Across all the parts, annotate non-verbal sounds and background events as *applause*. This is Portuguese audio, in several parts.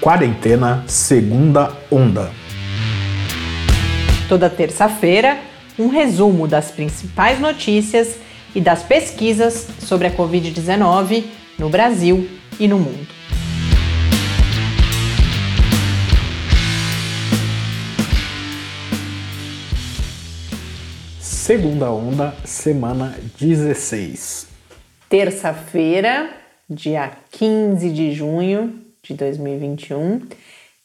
Quarentena Segunda Onda. Toda terça-feira, um resumo das principais notícias e das pesquisas sobre a Covid-19 no Brasil e no mundo. Segunda onda, semana 16. Terça-feira, dia 15 de junho de 2021.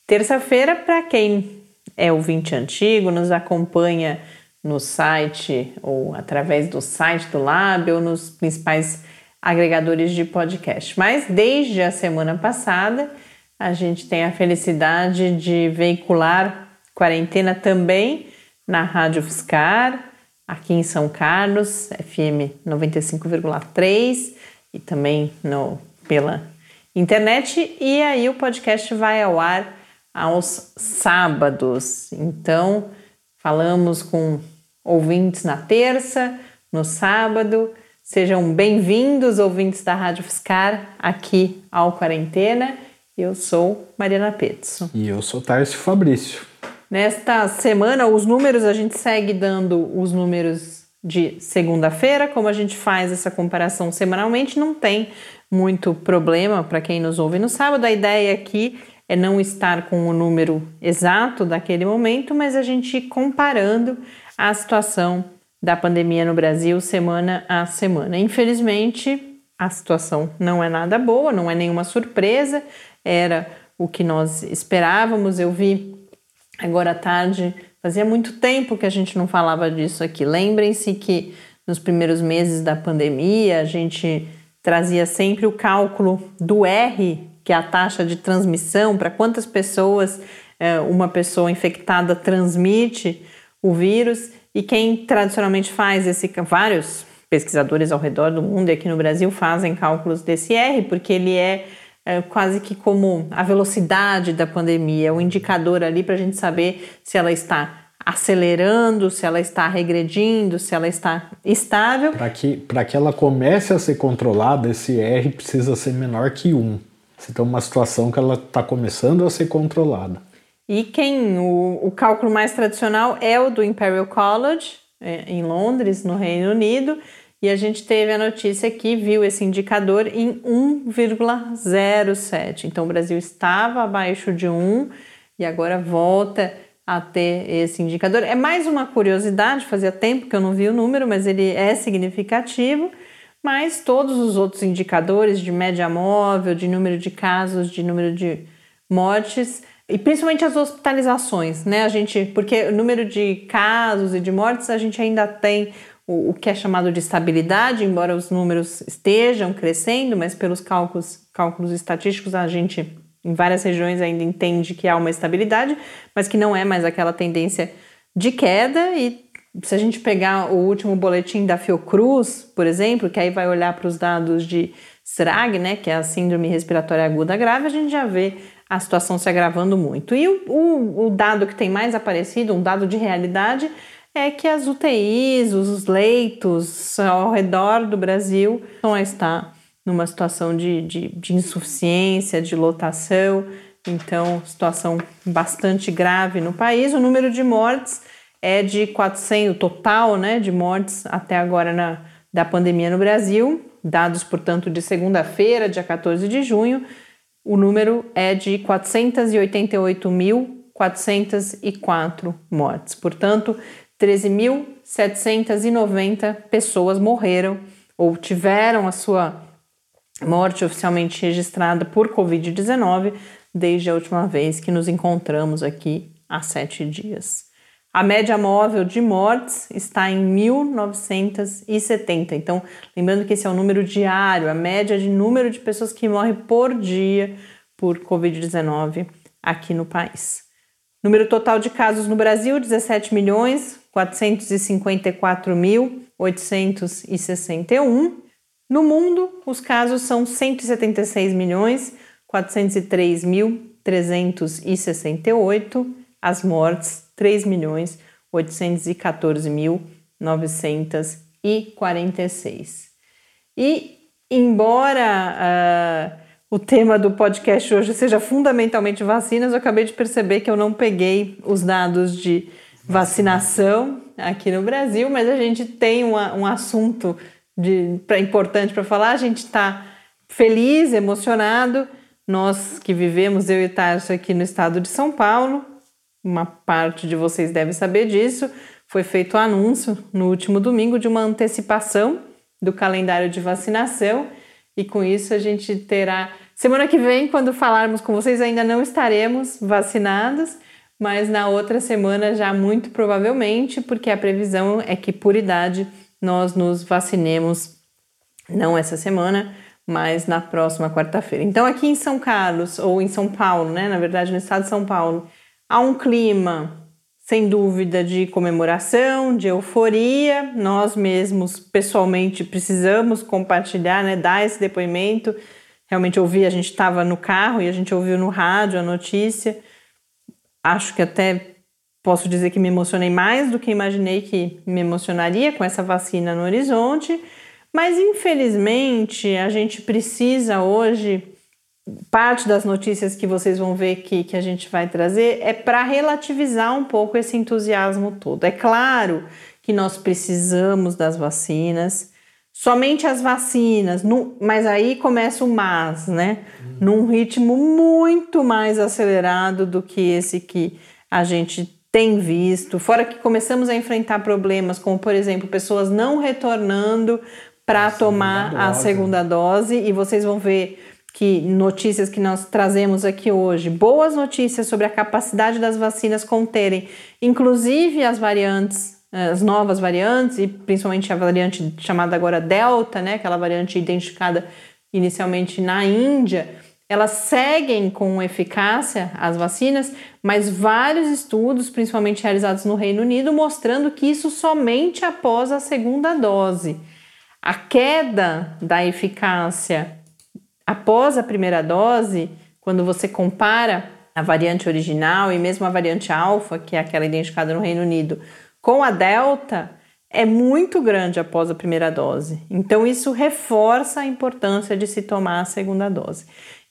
Terça-feira, para quem é ouvinte antigo, nos acompanha no site ou através do site do Lab ou nos principais agregadores de podcast. Mas desde a semana passada, a gente tem a felicidade de veicular quarentena também na Rádio Fiscar, aqui em São Carlos, FM 95,3 e também no, pela internet. E aí o podcast vai ao ar aos sábados. Então, falamos com ouvintes na terça, no sábado. Sejam bem-vindos, ouvintes da Rádio Fiscar, aqui ao Quarentena. Eu sou Mariana Petzo. E eu sou Tarcio Fabrício. Nesta semana, os números, a gente segue dando os números de segunda-feira, como a gente faz essa comparação semanalmente, não tem muito problema para quem nos ouve no sábado. A ideia aqui é não estar com o número exato daquele momento, mas a gente comparando a situação da pandemia no Brasil semana a semana. Infelizmente, a situação não é nada boa, não é nenhuma surpresa, era o que nós esperávamos. Eu vi agora à tarde Fazia muito tempo que a gente não falava disso aqui. Lembrem-se que nos primeiros meses da pandemia a gente trazia sempre o cálculo do R, que é a taxa de transmissão, para quantas pessoas é, uma pessoa infectada transmite o vírus. E quem tradicionalmente faz esse, vários pesquisadores ao redor do mundo e aqui no Brasil fazem cálculos desse R, porque ele é é quase que como a velocidade da pandemia, o um indicador ali para a gente saber se ela está acelerando, se ela está regredindo, se ela está estável. Para que, que ela comece a ser controlada, esse R precisa ser menor que 1. Você tem uma situação que ela está começando a ser controlada. E quem o, o cálculo mais tradicional é o do Imperial College, é, em Londres, no Reino Unido, e a gente teve a notícia que viu esse indicador em 1,07. Então o Brasil estava abaixo de 1 e agora volta a ter esse indicador. É mais uma curiosidade, fazia tempo que eu não vi o número, mas ele é significativo. Mas todos os outros indicadores de média móvel, de número de casos, de número de mortes e principalmente as hospitalizações, né? A gente, porque o número de casos e de mortes a gente ainda tem o, o que é chamado de estabilidade, embora os números estejam crescendo, mas pelos cálculos, cálculos estatísticos a gente em várias regiões ainda entende que há uma estabilidade, mas que não é mais aquela tendência de queda. E se a gente pegar o último boletim da Fiocruz, por exemplo, que aí vai olhar para os dados de SRAG, né, que é a Síndrome Respiratória Aguda Grave, a gente já vê a situação se agravando muito. E o, o, o dado que tem mais aparecido, um dado de realidade, é que as UTIs, os leitos ao redor do Brasil estão a estar numa situação de, de, de insuficiência, de lotação, então situação bastante grave no país. O número de mortes é de 400, o total né, de mortes até agora na, da pandemia no Brasil, dados, portanto, de segunda-feira, dia 14 de junho, o número é de 488.404 mortes. Portanto, 13.790 pessoas morreram ou tiveram a sua morte oficialmente registrada por Covid-19 desde a última vez que nos encontramos aqui há sete dias. A média móvel de mortes está em 1970. Então, lembrando que esse é o número diário, a média de número de pessoas que morrem por dia por Covid-19 aqui no país. Número total de casos no Brasil: 17 milhões 454.861. No mundo, os casos são 176 milhões 403.368, as mortes 3 milhões 814.946. E embora uh, o tema do podcast hoje seja fundamentalmente vacinas, eu acabei de perceber que eu não peguei os dados de vacinação aqui no Brasil, mas a gente tem uma, um assunto de, pra, importante para falar. A gente está feliz, emocionado. Nós que vivemos, eu e Tarso, aqui no estado de São Paulo, uma parte de vocês deve saber disso. Foi feito o anúncio no último domingo de uma antecipação do calendário de vacinação e com isso a gente terá. Semana que vem, quando falarmos com vocês, ainda não estaremos vacinados, mas na outra semana já muito provavelmente, porque a previsão é que por idade nós nos vacinemos, não essa semana, mas na próxima quarta-feira. Então, aqui em São Carlos, ou em São Paulo, né, na verdade no estado de São Paulo, há um clima sem dúvida de comemoração, de euforia. Nós mesmos, pessoalmente, precisamos compartilhar, né, dar esse depoimento. Realmente ouvi, a gente estava no carro e a gente ouviu no rádio a notícia. Acho que até posso dizer que me emocionei mais do que imaginei que me emocionaria com essa vacina no horizonte. Mas infelizmente a gente precisa hoje parte das notícias que vocês vão ver que, que a gente vai trazer é para relativizar um pouco esse entusiasmo todo. É claro que nós precisamos das vacinas, somente as vacinas, mas aí começa o mas, né? Uhum. Num ritmo muito mais acelerado do que esse que a gente tem visto. Fora que começamos a enfrentar problemas, como por exemplo, pessoas não retornando para tomar a segunda dose, e vocês vão ver que notícias que nós trazemos aqui hoje, boas notícias sobre a capacidade das vacinas conterem, inclusive as variantes, eh, as novas variantes e principalmente a variante chamada agora Delta, né, aquela variante identificada inicialmente na Índia, elas seguem com eficácia as vacinas, mas vários estudos, principalmente realizados no Reino Unido, mostrando que isso somente após a segunda dose. A queda da eficácia após a primeira dose, quando você compara a variante original e mesmo a variante alfa, que é aquela identificada no Reino Unido, com a delta, é muito grande após a primeira dose. Então, isso reforça a importância de se tomar a segunda dose.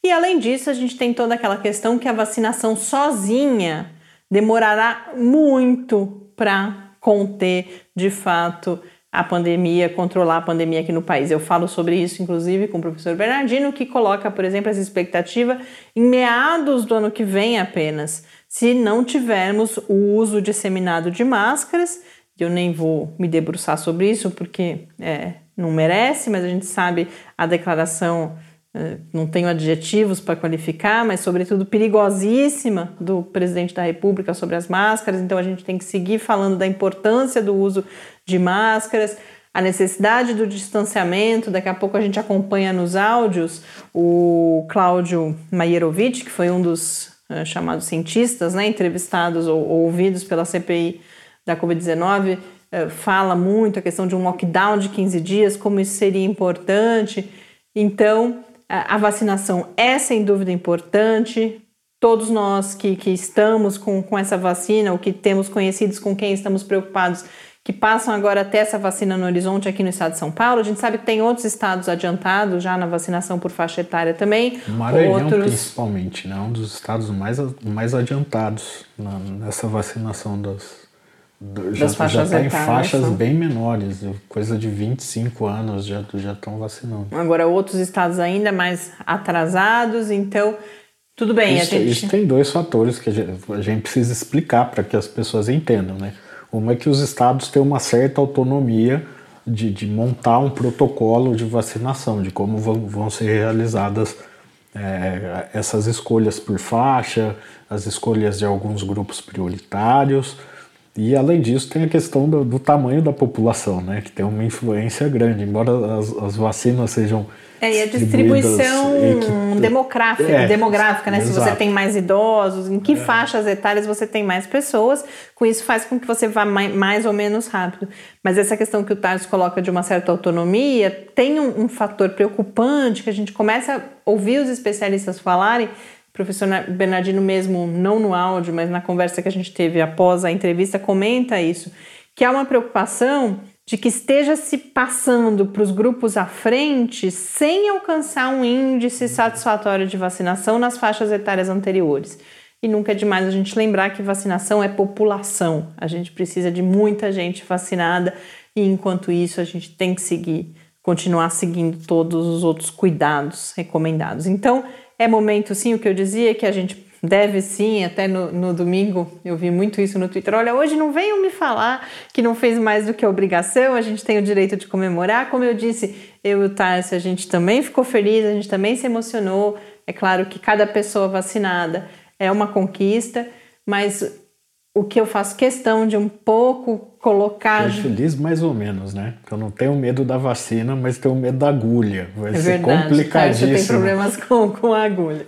E além disso, a gente tem toda aquela questão que a vacinação sozinha demorará muito para conter de fato a pandemia, controlar a pandemia aqui no país. Eu falo sobre isso, inclusive, com o professor Bernardino, que coloca, por exemplo, essa expectativa em meados do ano que vem apenas, se não tivermos o uso disseminado de máscaras. Eu nem vou me debruçar sobre isso, porque é, não merece, mas a gente sabe a declaração não tenho adjetivos para qualificar, mas sobretudo perigosíssima do presidente da República sobre as máscaras. Então a gente tem que seguir falando da importância do uso de máscaras, a necessidade do distanciamento. Daqui a pouco a gente acompanha nos áudios o Cláudio Maierovic, que foi um dos uh, chamados cientistas, né, entrevistados ou, ou ouvidos pela CPI da Covid-19, uh, fala muito a questão de um lockdown de 15 dias, como isso seria importante. Então, a vacinação é sem dúvida importante. Todos nós que, que estamos com, com essa vacina, ou que temos conhecidos com quem estamos preocupados, que passam agora até essa vacina no horizonte aqui no estado de São Paulo. A gente sabe que tem outros estados adiantados já na vacinação por faixa etária também. Maranhão, outros... principalmente, né? um dos estados mais, mais adiantados na, nessa vacinação das, já, faixas já tá em faixas são... bem menores, coisa de 25 anos já já estão vacinando. Agora outros estados ainda mais atrasados, então tudo bem. Isso, gente... isso tem dois fatores que a gente, a gente precisa explicar para que as pessoas entendam, né? Uma é que os estados têm uma certa autonomia de, de montar um protocolo de vacinação, de como vão, vão ser realizadas é, essas escolhas por faixa, as escolhas de alguns grupos prioritários. E além disso, tem a questão do, do, tamanho da população, né? Que tem uma influência grande, embora as, as vacinas sejam. É, e a distribuição demográfica, é, demográfica, né? Exato. Se você tem mais idosos, em que é. faixas etárias você tem mais pessoas, com isso faz com que você vá mais, mais ou menos rápido. Mas essa questão que o Tarso coloca de uma certa autonomia tem um, um fator preocupante que a gente começa a ouvir os especialistas falarem professor Bernardino mesmo, não no áudio, mas na conversa que a gente teve após a entrevista, comenta isso, que há uma preocupação de que esteja se passando para os grupos à frente sem alcançar um índice satisfatório de vacinação nas faixas etárias anteriores. E nunca é demais a gente lembrar que vacinação é população. A gente precisa de muita gente vacinada e enquanto isso a gente tem que seguir, continuar seguindo todos os outros cuidados recomendados. Então, é momento sim, o que eu dizia que a gente deve sim, até no, no, domingo eu vi muito isso no Twitter. Olha, hoje não venham me falar que não fez mais do que obrigação, a gente tem o direito de comemorar. Como eu disse, eu e o Tarso, a gente também ficou feliz, a gente também se emocionou. É claro que cada pessoa vacinada é uma conquista, mas o que eu faço questão de um pouco colocar. Eu feliz mais ou menos, né? Porque eu não tenho medo da vacina, mas tenho medo da agulha. Vai é ser verdade, complicadíssimo. Você tem problemas *laughs* com, com a agulha.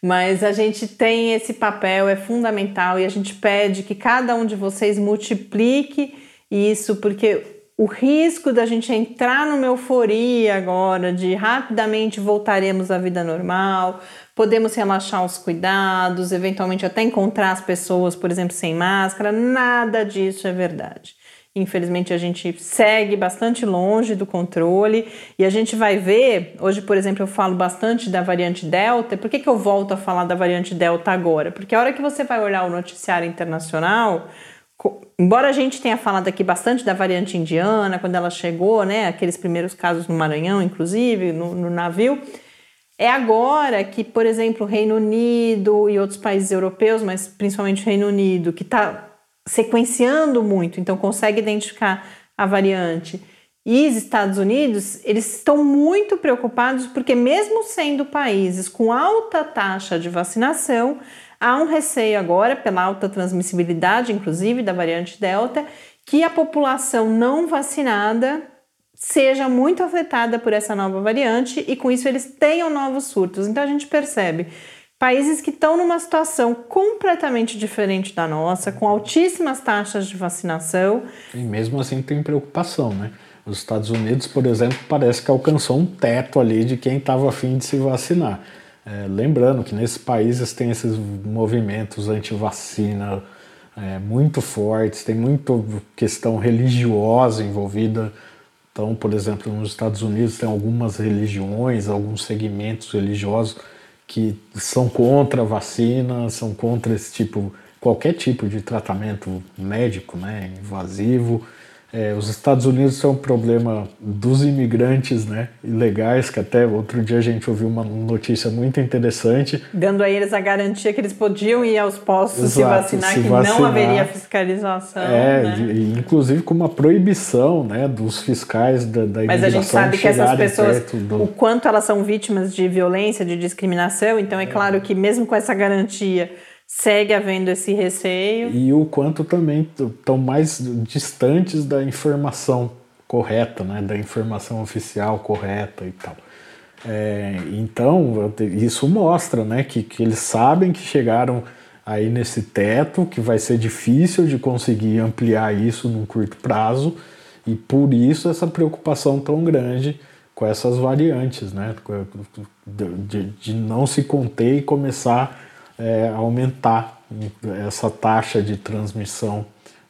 Mas a gente tem esse papel, é fundamental, e a gente pede que cada um de vocês multiplique isso, porque o risco da gente entrar numa euforia agora, de rapidamente voltaremos à vida normal, podemos relaxar os cuidados, eventualmente até encontrar as pessoas, por exemplo, sem máscara, nada disso é verdade. Infelizmente, a gente segue bastante longe do controle e a gente vai ver. Hoje, por exemplo, eu falo bastante da variante Delta. Por que, que eu volto a falar da variante Delta agora? Porque a hora que você vai olhar o noticiário internacional, embora a gente tenha falado aqui bastante da variante indiana, quando ela chegou, né, aqueles primeiros casos no Maranhão, inclusive, no, no navio, é agora que, por exemplo, o Reino Unido e outros países europeus, mas principalmente o Reino Unido, que está sequenciando muito, então consegue identificar a variante. E os Estados Unidos, eles estão muito preocupados porque, mesmo sendo países com alta taxa de vacinação, há um receio agora, pela alta transmissibilidade, inclusive da variante Delta, que a população não vacinada seja muito afetada por essa nova variante e com isso eles tenham novos surtos. Então a gente percebe Países que estão numa situação completamente diferente da nossa, com altíssimas taxas de vacinação. E mesmo assim tem preocupação, né? Os Estados Unidos, por exemplo, parece que alcançou um teto ali de quem estava afim de se vacinar. É, lembrando que nesses países tem esses movimentos anti-vacina é, muito fortes, tem muita questão religiosa envolvida. Então, por exemplo, nos Estados Unidos tem algumas religiões, alguns segmentos religiosos que são contra a vacina, são contra esse tipo, qualquer tipo de tratamento médico, né, invasivo. É, os Estados Unidos são um problema dos imigrantes né, ilegais, que até outro dia a gente ouviu uma notícia muito interessante. Dando a eles a garantia que eles podiam ir aos postos Exato, se vacinar, se que vacinar, não haveria fiscalização. É, né? de, inclusive com uma proibição né, dos fiscais da, da Mas a gente sabe que essas pessoas, do... o quanto elas são vítimas de violência, de discriminação, então é, é claro que mesmo com essa garantia segue havendo esse receio. E o quanto também estão mais distantes da informação correta, né, da informação oficial correta e tal. É, então, isso mostra né, que, que eles sabem que chegaram aí nesse teto, que vai ser difícil de conseguir ampliar isso num curto prazo, e por isso essa preocupação tão grande com essas variantes, né, de, de, não se conter e começar é, aumentar essa taxa de transmissão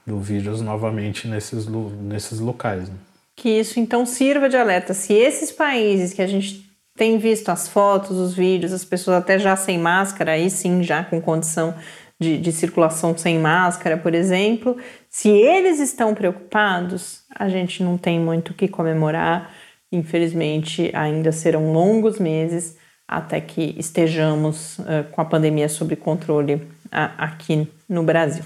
do vírus novamente nesses, nesses locais. Né? Que isso então sirva de alerta. Se esses países que a gente tem visto as fotos, os vídeos, as pessoas até já sem máscara, aí sim, já com condição de, de circulação sem máscara, por exemplo, se eles estão preocupados, a gente não tem muito o que comemorar. Infelizmente, ainda serão longos meses até que estejamos uh, com a pandemia sob controle uh, aqui no Brasil.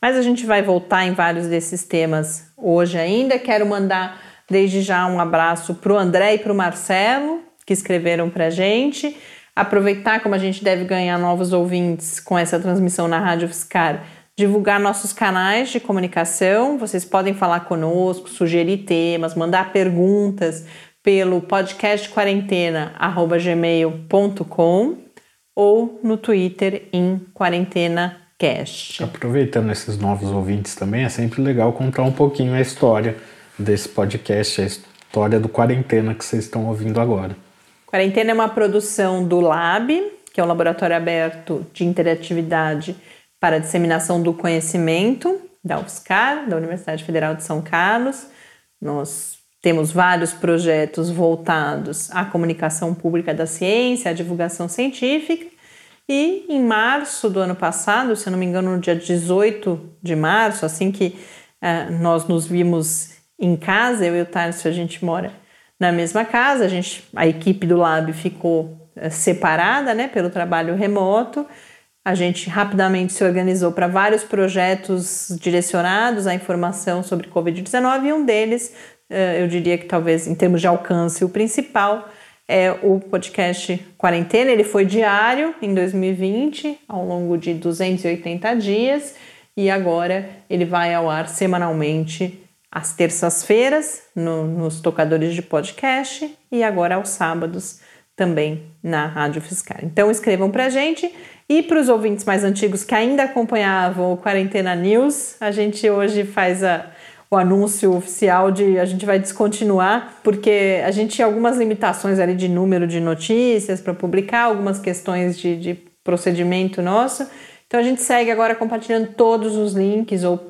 Mas a gente vai voltar em vários desses temas hoje ainda. Quero mandar desde já um abraço para o André e para o Marcelo, que escreveram para a gente. Aproveitar como a gente deve ganhar novos ouvintes com essa transmissão na Rádio Fiscar, divulgar nossos canais de comunicação. Vocês podem falar conosco, sugerir temas, mandar perguntas pelo podcast quarentena@gmail.com ou no Twitter em quarentenacast. Aproveitando esses novos ouvintes também, é sempre legal contar um pouquinho a história desse podcast, a história do Quarentena que vocês estão ouvindo agora. Quarentena é uma produção do Lab, que é um laboratório aberto de interatividade para a disseminação do conhecimento da UFSCar, da Universidade Federal de São Carlos Nós temos vários projetos voltados à comunicação pública da ciência, à divulgação científica. E em março do ano passado, se não me engano, no dia 18 de março, assim que uh, nós nos vimos em casa, eu e o Tarso, a gente mora na mesma casa, a, gente, a equipe do Lab ficou uh, separada né, pelo trabalho remoto. A gente rapidamente se organizou para vários projetos direcionados à informação sobre Covid-19 e um deles eh, eu diria que talvez em termos de alcance, o principal é o podcast Quarentena. Ele foi diário em 2020, ao longo de 280 dias, e agora ele vai ao ar semanalmente às terças-feiras no, nos tocadores de podcast e agora aos sábados também na Rádio Fiscal. Então escrevam para a gente e para os ouvintes mais antigos que ainda acompanhavam o Quarentena News, a gente hoje faz a o anúncio oficial de a gente vai descontinuar, porque a gente tinha algumas limitações ali de número de notícias para publicar, algumas questões de, de procedimento nosso. Então a gente segue agora compartilhando todos os links, ou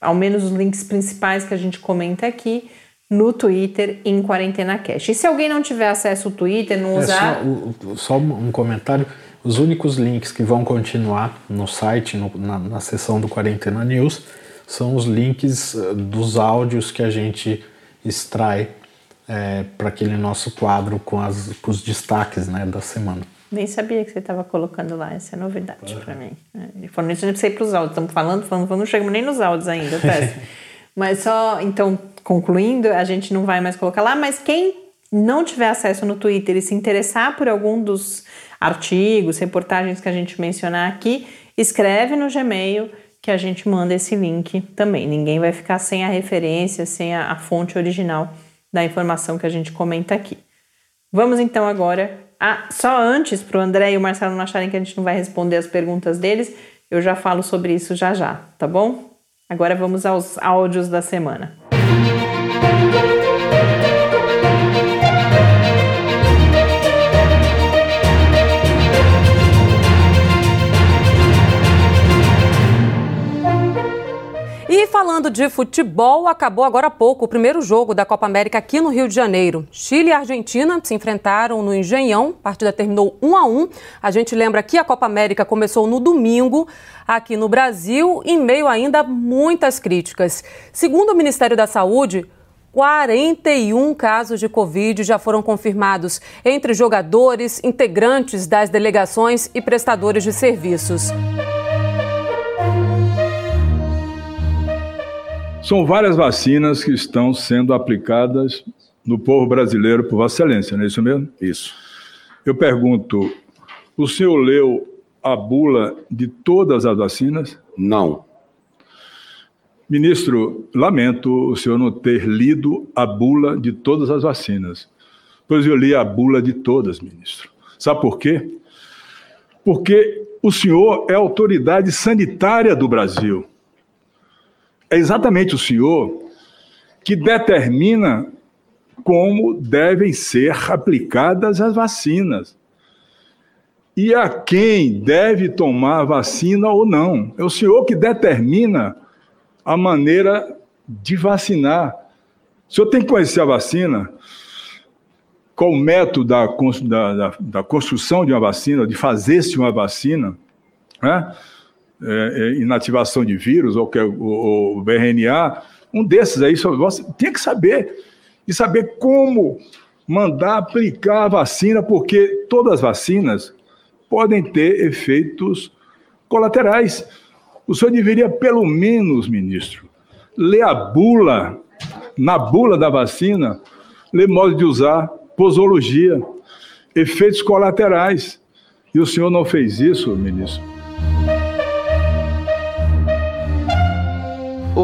ao menos os links principais que a gente comenta aqui, no Twitter em Quarentena Cash. E se alguém não tiver acesso ao Twitter, não usar. É só, só, um comentário. Os únicos links que vão continuar no site, no, na, na seção do Quarentena News, são os links eh, dos áudios que a gente extrai é, para aquele nosso quadro com, as, com os destaques né, da semana. Nem sabia que você estava colocando lá, essa é novidade para mim. É, falando isso, precisa ir para os áudios, estamos falando, falando, falando, não chegamos nem nos áudios ainda, *laughs* Mas só, então, concluindo, a gente não vai mais colocar lá, mas quem não tiver acesso no Twitter e se interessar por algum dos artigos, reportagens que a gente mencionar aqui, escreve no Gmail que a gente manda esse link também. Ninguém vai ficar sem a referência, sem a, a fonte original da informação que a gente comenta aqui. Vamos então agora. A, só antes, para o André e o Marcelo não acharem que a gente não vai responder as perguntas deles, eu já falo sobre isso já já, tá bom? Agora vamos aos áudios da semana. E falando de futebol, acabou agora há pouco o primeiro jogo da Copa América aqui no Rio de Janeiro. Chile e Argentina se enfrentaram no Engenhão, a partida terminou 1 a 1. A gente lembra que a Copa América começou no domingo aqui no Brasil, em meio ainda a muitas críticas. Segundo o Ministério da Saúde, 41 casos de Covid já foram confirmados entre jogadores, integrantes das delegações e prestadores de serviços. São várias vacinas que estão sendo aplicadas no povo brasileiro por Vossa Excelência, não é isso mesmo? Isso. Eu pergunto: o senhor leu a bula de todas as vacinas? Não. Ministro, lamento o senhor não ter lido a bula de todas as vacinas, pois eu li a bula de todas, ministro. Sabe por quê? Porque o senhor é autoridade sanitária do Brasil é exatamente o senhor que determina como devem ser aplicadas as vacinas e a quem deve tomar a vacina ou não. É o senhor que determina a maneira de vacinar. O senhor tem que conhecer a vacina, qual o método da, da, da construção de uma vacina, de fazer-se uma vacina, né? É, é, inativação de vírus, ou, que, o RNA, um desses aí, você tem que saber, e saber como mandar aplicar a vacina, porque todas as vacinas podem ter efeitos colaterais. O senhor deveria, pelo menos, ministro, ler a bula, na bula da vacina, ler modo de usar, posologia, efeitos colaterais. E o senhor não fez isso, ministro?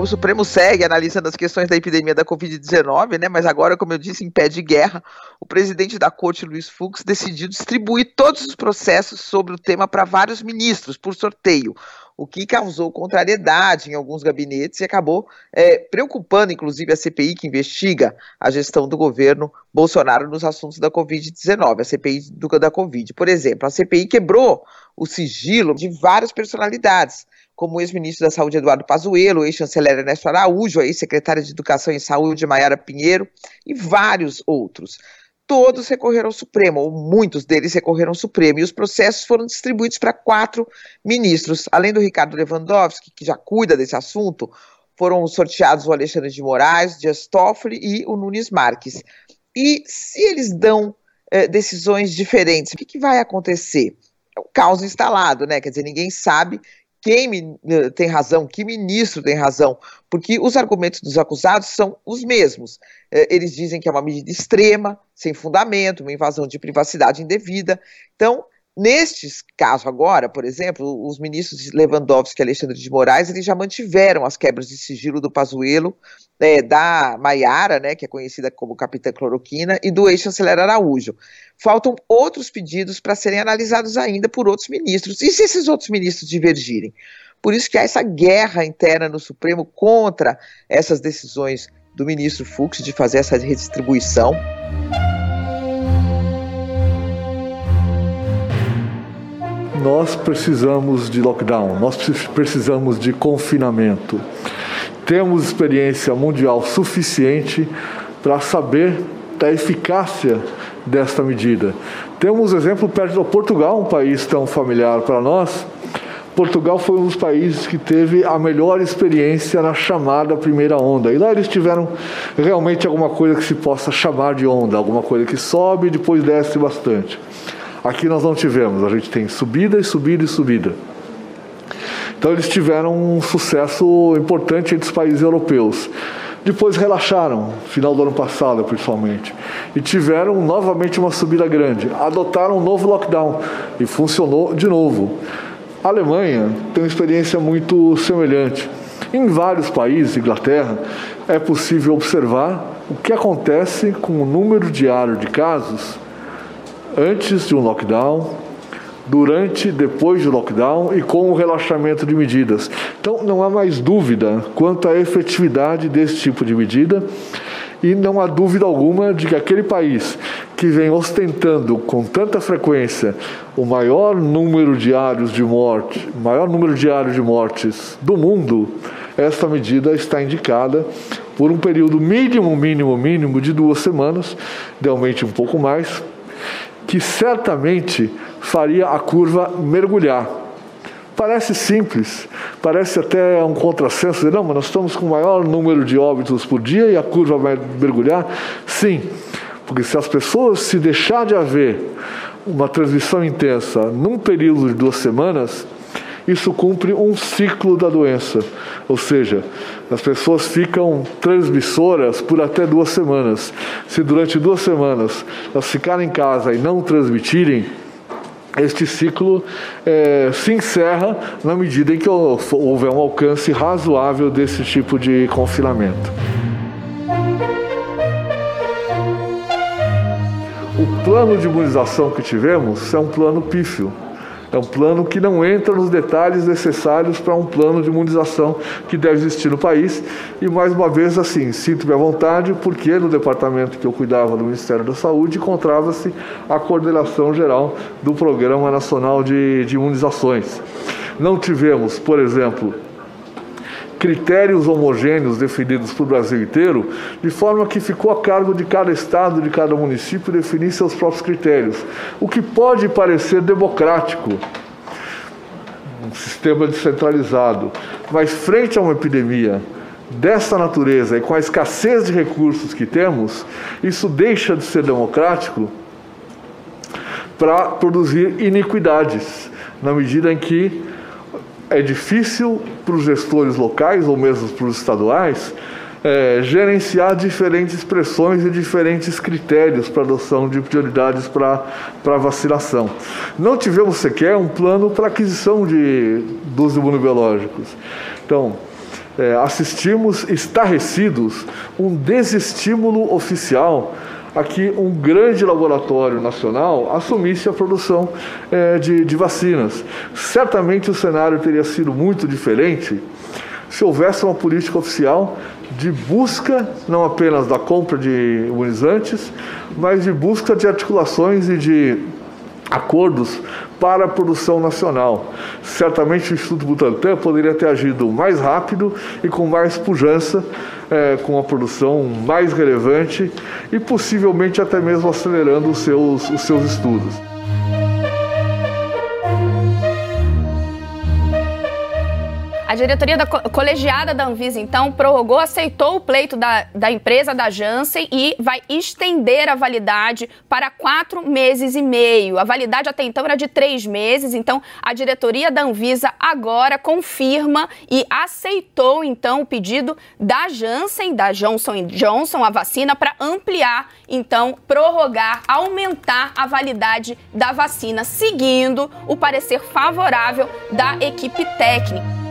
O Supremo segue analisando as questões da epidemia da Covid-19, né? Mas agora, como eu disse, em pé de guerra, o presidente da corte, Luiz Fux, decidiu distribuir todos os processos sobre o tema para vários ministros por sorteio, o que causou contrariedade em alguns gabinetes e acabou é, preocupando, inclusive, a CPI que investiga a gestão do governo Bolsonaro nos assuntos da Covid-19, a CPI do, da Covid. Por exemplo, a CPI quebrou o sigilo de várias personalidades como o ex-ministro da Saúde Eduardo Pazuello, ex-chanceler Ernesto Araújo, a ex-secretária de Educação e Saúde Maiara Pinheiro e vários outros. Todos recorreram ao Supremo, ou muitos deles recorreram ao Supremo, e os processos foram distribuídos para quatro ministros. Além do Ricardo Lewandowski, que já cuida desse assunto, foram sorteados o Alexandre de Moraes, Dias Toffoli e o Nunes Marques. E se eles dão eh, decisões diferentes, o que, que vai acontecer? É um caos instalado, né? Quer dizer, ninguém sabe quem eh, tem razão, que ministro tem razão, porque os argumentos dos acusados são os mesmos. Eh, eles dizem que é uma medida extrema, sem fundamento, uma invasão de privacidade indevida. Então, Nestes casos agora, por exemplo, os ministros Lewandowski e Alexandre de Moraes, eles já mantiveram as quebras de sigilo do Pazuello, é, da Maiara, né, que é conhecida como Capitã Cloroquina, e do ex-chanceler Araújo. Faltam outros pedidos para serem analisados ainda por outros ministros. E se esses outros ministros divergirem? Por isso que há essa guerra interna no Supremo contra essas decisões do ministro Fux de fazer essa redistribuição. Nós precisamos de lockdown, nós precisamos de confinamento. Temos experiência mundial suficiente para saber da eficácia desta medida. Temos exemplo perto de Portugal, um país tão familiar para nós. Portugal foi um dos países que teve a melhor experiência na chamada primeira onda. E lá eles tiveram realmente alguma coisa que se possa chamar de onda, alguma coisa que sobe e depois desce bastante. Aqui nós não tivemos, a gente tem subida e subida e subida. Então eles tiveram um sucesso importante entre os países europeus. Depois relaxaram, final do ano passado principalmente, e tiveram novamente uma subida grande. Adotaram um novo lockdown e funcionou de novo. A Alemanha tem uma experiência muito semelhante. Em vários países, Inglaterra, é possível observar o que acontece com o número diário de casos antes de um lockdown, durante, depois do lockdown e com o relaxamento de medidas. Então, não há mais dúvida quanto à efetividade desse tipo de medida e não há dúvida alguma de que aquele país que vem ostentando com tanta frequência o maior número diários de morte, maior número diário de mortes do mundo, esta medida está indicada por um período mínimo, mínimo, mínimo de duas semanas, idealmente um pouco mais, que certamente faria a curva mergulhar. Parece simples, parece até um contrassenso, não, mas nós estamos com o maior número de óbitos por dia e a curva vai mergulhar. Sim, porque se as pessoas se deixar de haver uma transmissão intensa num período de duas semanas, isso cumpre um ciclo da doença. Ou seja, as pessoas ficam transmissoras por até duas semanas. Se durante duas semanas elas ficarem em casa e não transmitirem, este ciclo é, se encerra na medida em que houver um alcance razoável desse tipo de confinamento. O plano de imunização que tivemos é um plano pífio. É um plano que não entra nos detalhes necessários para um plano de imunização que deve existir no país. E mais uma vez, assim, sinto-me à vontade, porque no departamento que eu cuidava do Ministério da Saúde encontrava-se a coordenação geral do Programa Nacional de, de Imunizações. Não tivemos, por exemplo, critérios homogêneos definidos para o Brasil inteiro, de forma que ficou a cargo de cada estado, de cada município definir seus próprios critérios. O que pode parecer democrático, um sistema descentralizado, mas frente a uma epidemia dessa natureza e com a escassez de recursos que temos, isso deixa de ser democrático para produzir iniquidades, na medida em que é difícil para os gestores locais ou mesmo para os estaduais é, gerenciar diferentes pressões e diferentes critérios para adoção de prioridades para, vacinação. Não tivemos sequer um plano para aquisição de, dos imunobiológicos. Então, é, assistimos estarrecidos um desestímulo oficial a que um grande laboratório nacional assumisse a produção é, de, de vacinas. Certamente o cenário teria sido muito diferente se houvesse uma política oficial de busca não apenas da compra de imunizantes, mas de busca de articulações e de acordos para a produção nacional. Certamente o Instituto Butantan poderia ter agido mais rápido e com mais pujança, é, com a produção mais relevante e possivelmente até mesmo acelerando os seus, os seus estudos. A diretoria da colegiada da Anvisa, então, prorrogou, aceitou o pleito da, da empresa da Janssen e vai estender a validade para quatro meses e meio. A validade até então era de três meses, então a diretoria da Anvisa agora confirma e aceitou, então, o pedido da Janssen, da Johnson Johnson, a vacina, para ampliar, então, prorrogar, aumentar a validade da vacina, seguindo o parecer favorável da equipe técnica.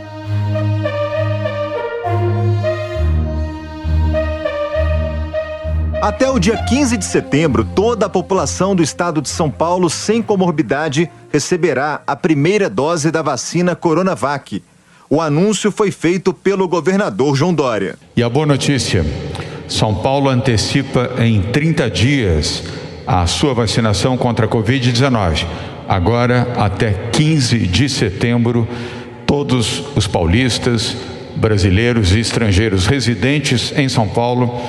Até o dia 15 de setembro, toda a população do estado de São Paulo sem comorbidade receberá a primeira dose da vacina Coronavac. O anúncio foi feito pelo governador João Dória. E a boa notícia: São Paulo antecipa em 30 dias a sua vacinação contra a Covid-19. Agora, até 15 de setembro, todos os paulistas, brasileiros e estrangeiros residentes em São Paulo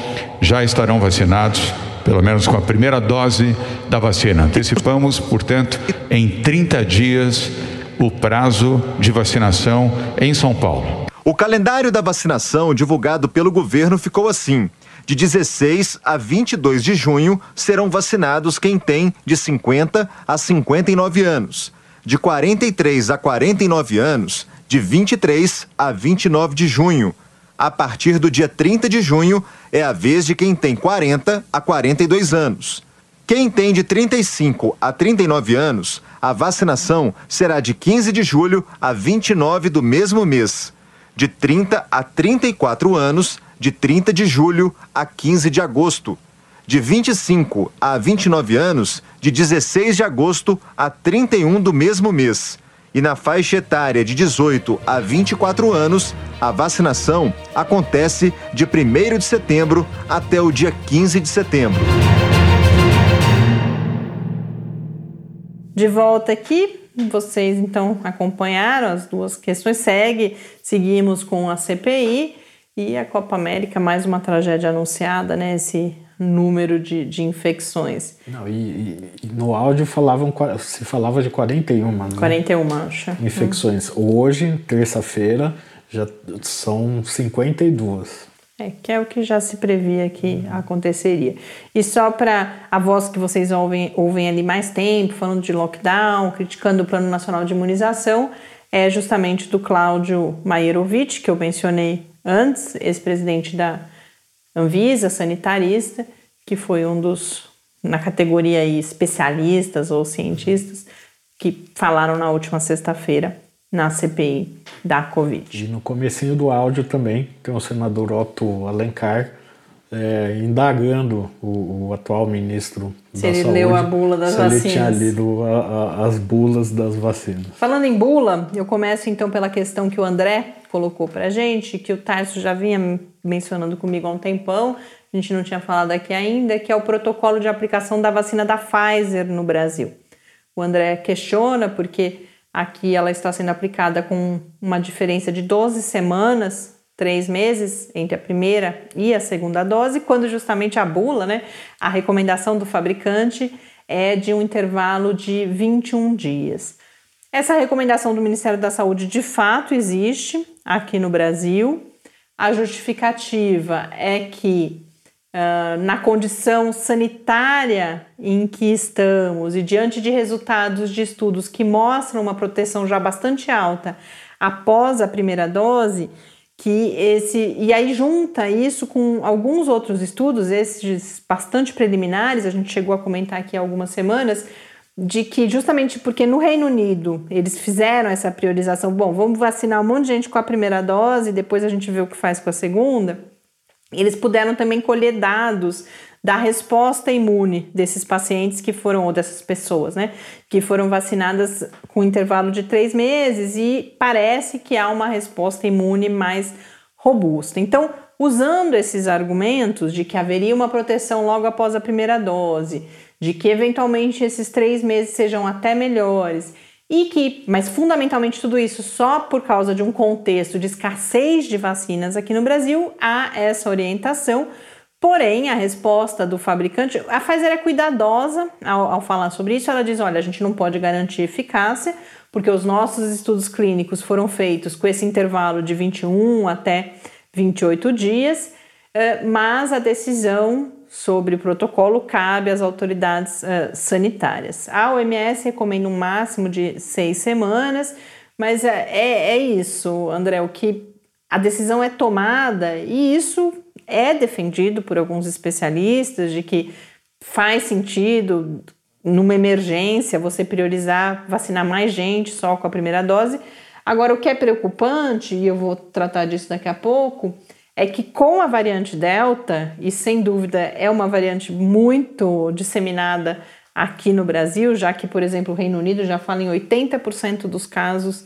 já estarão vacinados, pelo menos com a primeira dose da vacina. Antecipamos, portanto, em 30 dias o prazo de vacinação em São Paulo. O calendário da vacinação divulgado pelo governo ficou assim. De 16 a 22 de junho serão vacinados quem tem de 50 a 59 anos. De 43 a 49 anos, de 23 a 29 de junho. A partir do dia 30 de junho, é a vez de quem tem 40 a 42 anos. Quem tem de 35 a 39 anos, a vacinação será de 15 de julho a 29 do mesmo mês. De 30 a 34 anos, de 30 de julho a 15 de agosto. De 25 a 29 anos, de 16 de agosto a 31 do mesmo mês e na faixa etária de 18 a 24 anos, a vacinação acontece de 1 de setembro até o dia 15 de setembro. De volta aqui, vocês então acompanharam as duas questões. Segue, seguimos com a CPI e a Copa América, mais uma tragédia anunciada, né? Esse número de, de infecções. Não, e, e, no áudio falavam, se falava de 41, né? 41, acho. Infecções. Hum. Hoje, terça-feira, já são 52. É, que é o que já se previa que uhum. aconteceria. E só para a voz que vocês ouvem, ouvem ali mais tempo, falando de lockdown, criticando o Plano Nacional de Imunização, é justamente do Cláudio Maierovic, que eu mencionei antes, ex-presidente da Anvisa, sanitarista, que foi um dos, na categoria aí, especialistas ou cientistas, que falaram na última sexta-feira na CPI da Covid. E no comecinho do áudio também tem o senador Otto Alencar é, indagando o, o, atual ministro se da ele Saúde, leu a bula das se vacinas. ele tinha lido a, a, as bulas das vacinas. Falando em bula, eu começo então pela questão que o André colocou para gente, que o Tarso já vinha mencionando comigo há um tempão, a gente não tinha falado aqui ainda, que é o protocolo de aplicação da vacina da Pfizer no Brasil. O André questiona porque aqui ela está sendo aplicada com uma diferença de 12 semanas três meses entre a primeira e a segunda dose, quando justamente a bula, né, a recomendação do fabricante é de um intervalo de 21 dias. Essa recomendação do Ministério da Saúde de fato existe aqui no Brasil. A justificativa é que, uh, na condição sanitária em que estamos e diante de resultados de estudos que mostram uma proteção já bastante alta após a primeira dose, que esse e aí junta isso com alguns outros estudos, esses bastante preliminares, a gente chegou a comentar aqui há algumas semanas, de que justamente porque no Reino Unido eles fizeram essa priorização, bom, vamos vacinar um monte de gente com a primeira dose, depois a gente vê o que faz com a segunda. Eles puderam também colher dados da resposta imune desses pacientes que foram, ou dessas pessoas, né, que foram vacinadas com intervalo de três meses e parece que há uma resposta imune mais robusta. Então, usando esses argumentos de que haveria uma proteção logo após a primeira dose, de que eventualmente esses três meses sejam até melhores e que, mas fundamentalmente tudo isso só por causa de um contexto de escassez de vacinas aqui no Brasil, há essa orientação. Porém, a resposta do fabricante, a Pfizer é cuidadosa ao, ao falar sobre isso. Ela diz: olha, a gente não pode garantir eficácia, porque os nossos estudos clínicos foram feitos com esse intervalo de 21 até 28 dias, eh, mas a decisão sobre o protocolo cabe às autoridades uh, sanitárias. A OMS recomenda um máximo de seis semanas, mas é, é, é isso, André, o que a decisão é tomada e isso é defendido por alguns especialistas de que faz sentido numa emergência você priorizar vacinar mais gente só com a primeira dose. Agora, o que é preocupante, e eu vou tratar disso daqui a pouco, é que com a variante Delta, e sem dúvida é uma variante muito disseminada aqui no Brasil, já que, por exemplo, o Reino Unido já fala em 80% dos casos.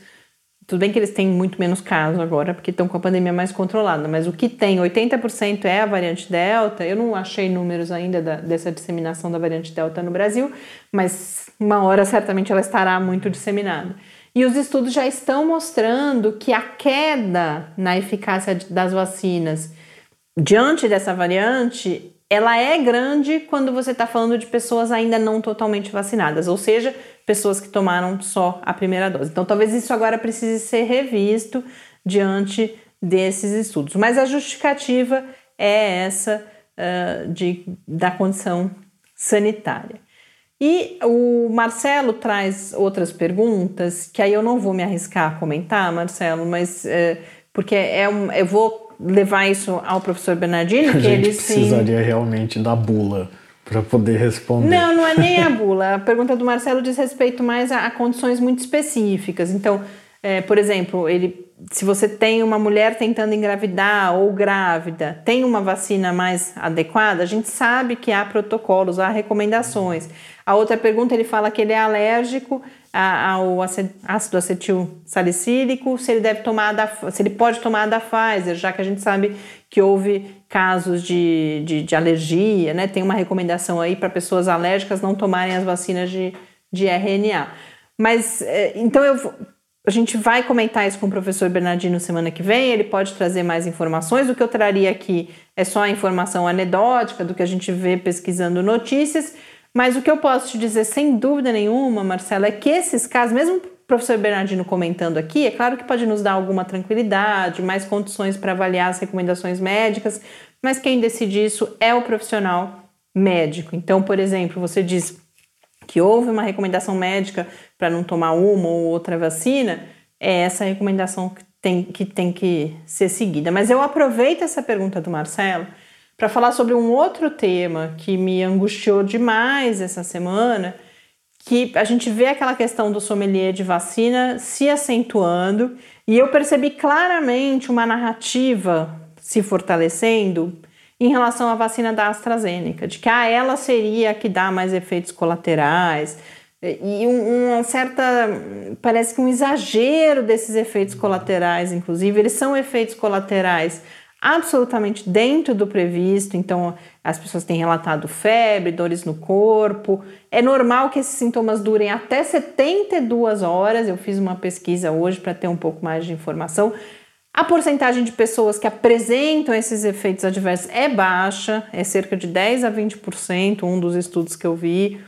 Tudo bem que eles têm muito menos casos agora, porque estão com a pandemia mais controlada, mas o que tem 80% é a variante Delta. Eu não achei números ainda da, dessa disseminação da variante Delta no Brasil, mas uma hora certamente ela estará muito disseminada. E os estudos já estão mostrando que a queda na eficácia das vacinas diante dessa variante, ela é grande quando você está falando de pessoas ainda não totalmente vacinadas, ou seja, pessoas que tomaram só a primeira dose. Então, talvez isso agora precise ser revisto diante desses estudos. Mas a justificativa é essa uh, de, da condição sanitária. E o Marcelo traz outras perguntas, que aí eu não vou me arriscar a comentar, Marcelo, mas porque é um, eu vou levar isso ao professor Bernardino, *laughs* que a gente ele precisaria sim... realmente da bula para poder responder. Não, não é nem a *laughs* bula. A pergunta do Marcelo diz respeito mais a, a condições muito específicas. Então, é, por exemplo, ele, se você tem uma mulher tentando engravidar ou grávida, tem uma vacina mais adequada, a gente sabe que há protocolos, há recomendações. A outra pergunta, ele fala que ele é alérgico ao ácido acetil salicílico, se ele deve tomar da, se ele pode tomar da Pfizer, já que a gente sabe que houve casos de, de, de alergia, né? Tem uma recomendação aí para pessoas alérgicas não tomarem as vacinas de, de RNA. Mas é, então eu a gente vai comentar isso com o professor Bernardino semana que vem, ele pode trazer mais informações. O que eu traria aqui é só a informação anedótica do que a gente vê pesquisando notícias mas o que eu posso te dizer, sem dúvida nenhuma, Marcela, é que esses casos, mesmo o professor Bernardino comentando aqui, é claro que pode nos dar alguma tranquilidade, mais condições para avaliar as recomendações médicas, mas quem decide isso é o profissional médico. Então, por exemplo, você diz que houve uma recomendação médica para não tomar uma ou outra vacina, é essa recomendação que tem, que tem que ser seguida. Mas eu aproveito essa pergunta do Marcelo para falar sobre um outro tema que me angustiou demais essa semana, que a gente vê aquela questão do sommelier de vacina se acentuando e eu percebi claramente uma narrativa se fortalecendo em relação à vacina da AstraZeneca, de que ah, ela seria a que dá mais efeitos colaterais, e um, uma certa, parece que um exagero desses efeitos colaterais, inclusive, eles são efeitos colaterais absolutamente dentro do previsto, então as pessoas têm relatado febre, dores no corpo. É normal que esses sintomas durem até 72 horas. Eu fiz uma pesquisa hoje para ter um pouco mais de informação. A porcentagem de pessoas que apresentam esses efeitos adversos é baixa, é cerca de 10 a 20%, um dos estudos que eu vi.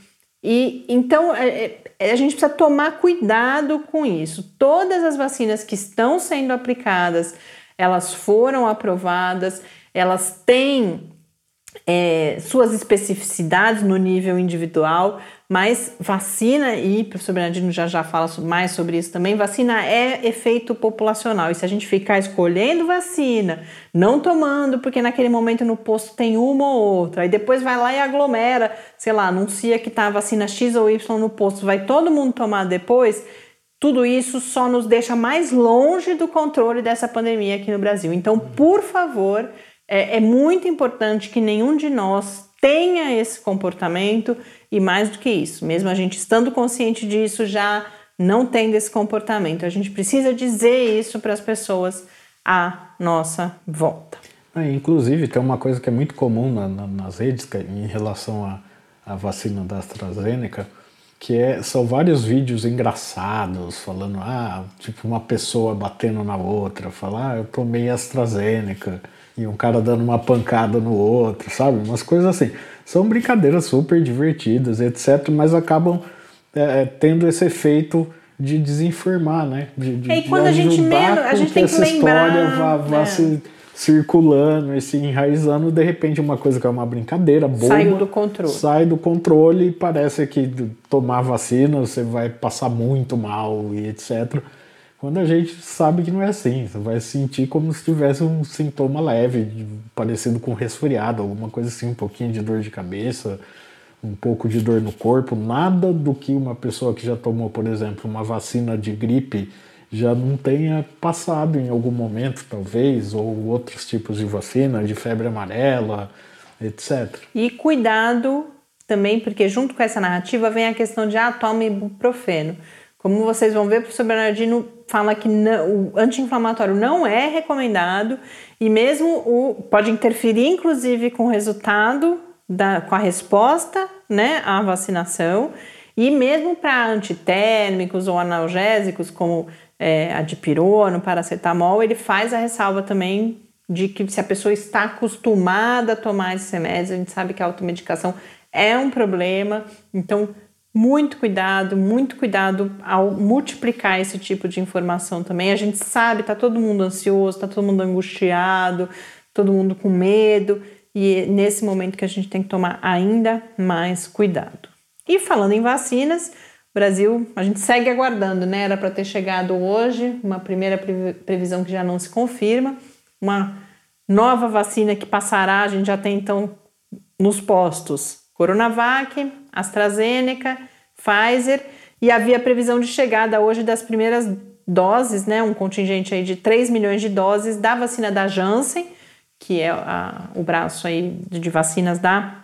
E então é, é, a gente precisa tomar cuidado com isso. Todas as vacinas que estão sendo aplicadas elas foram aprovadas, elas têm é, suas especificidades no nível individual, mas vacina, e o professor Bernardino já já fala mais sobre isso também, vacina é efeito populacional. E se a gente ficar escolhendo vacina, não tomando, porque naquele momento no posto tem uma ou outra, e depois vai lá e aglomera, sei lá, anuncia que tá a vacina X ou Y no posto, vai todo mundo tomar depois, tudo isso só nos deixa mais longe do controle dessa pandemia aqui no Brasil. Então, por favor, é, é muito importante que nenhum de nós tenha esse comportamento e mais do que isso, mesmo a gente estando consciente disso, já não tendo esse comportamento. A gente precisa dizer isso para as pessoas à nossa volta. É, inclusive, tem uma coisa que é muito comum na, na, nas redes em relação à, à vacina da AstraZeneca, que é, são vários vídeos engraçados, falando, ah, tipo uma pessoa batendo na outra, falar, ah, eu tomei AstraZeneca, e um cara dando uma pancada no outro, sabe? Umas coisas assim. São brincadeiras super divertidas, etc., mas acabam é, é, tendo esse efeito de desinformar, né? De, de, e quando a gente menos, a gente tem que essa lembrar, história vá, vá né? se circulando e se enraizando, de repente uma coisa que é uma brincadeira boa Saiu do controle. sai do controle e parece que tomar vacina você vai passar muito mal e etc. Quando a gente sabe que não é assim, você vai sentir como se tivesse um sintoma leve, parecido com resfriado, alguma coisa assim, um pouquinho de dor de cabeça, um pouco de dor no corpo, nada do que uma pessoa que já tomou, por exemplo, uma vacina de gripe já não tenha passado em algum momento, talvez, ou outros tipos de vacina, de febre amarela, etc. E cuidado também, porque junto com essa narrativa vem a questão de ah, tome ibuprofeno. Como vocês vão ver, o professor Bernardino fala que não- o anti-inflamatório não é recomendado e mesmo o pode interferir, inclusive, com o resultado da, com a resposta, né, à vacinação e mesmo para antitérmicos ou analgésicos como é, a dipirona, paracetamol, ele faz a ressalva também de que se a pessoa está acostumada a tomar esses remédios, a gente sabe que a automedicação é um problema, então muito cuidado, muito cuidado ao multiplicar esse tipo de informação também. A gente sabe, tá todo mundo ansioso, tá todo mundo angustiado, todo mundo com medo, e é nesse momento que a gente tem que tomar ainda mais cuidado. E falando em vacinas, Brasil, a gente segue aguardando, né? Era para ter chegado hoje, uma primeira previ- previsão que já não se confirma, uma nova vacina que passará, a gente já tem então nos postos Coronavac, AstraZeneca, Pfizer, e havia previsão de chegada hoje das primeiras doses, né? Um contingente aí de 3 milhões de doses da vacina da Janssen, que é a- o braço aí de vacinas da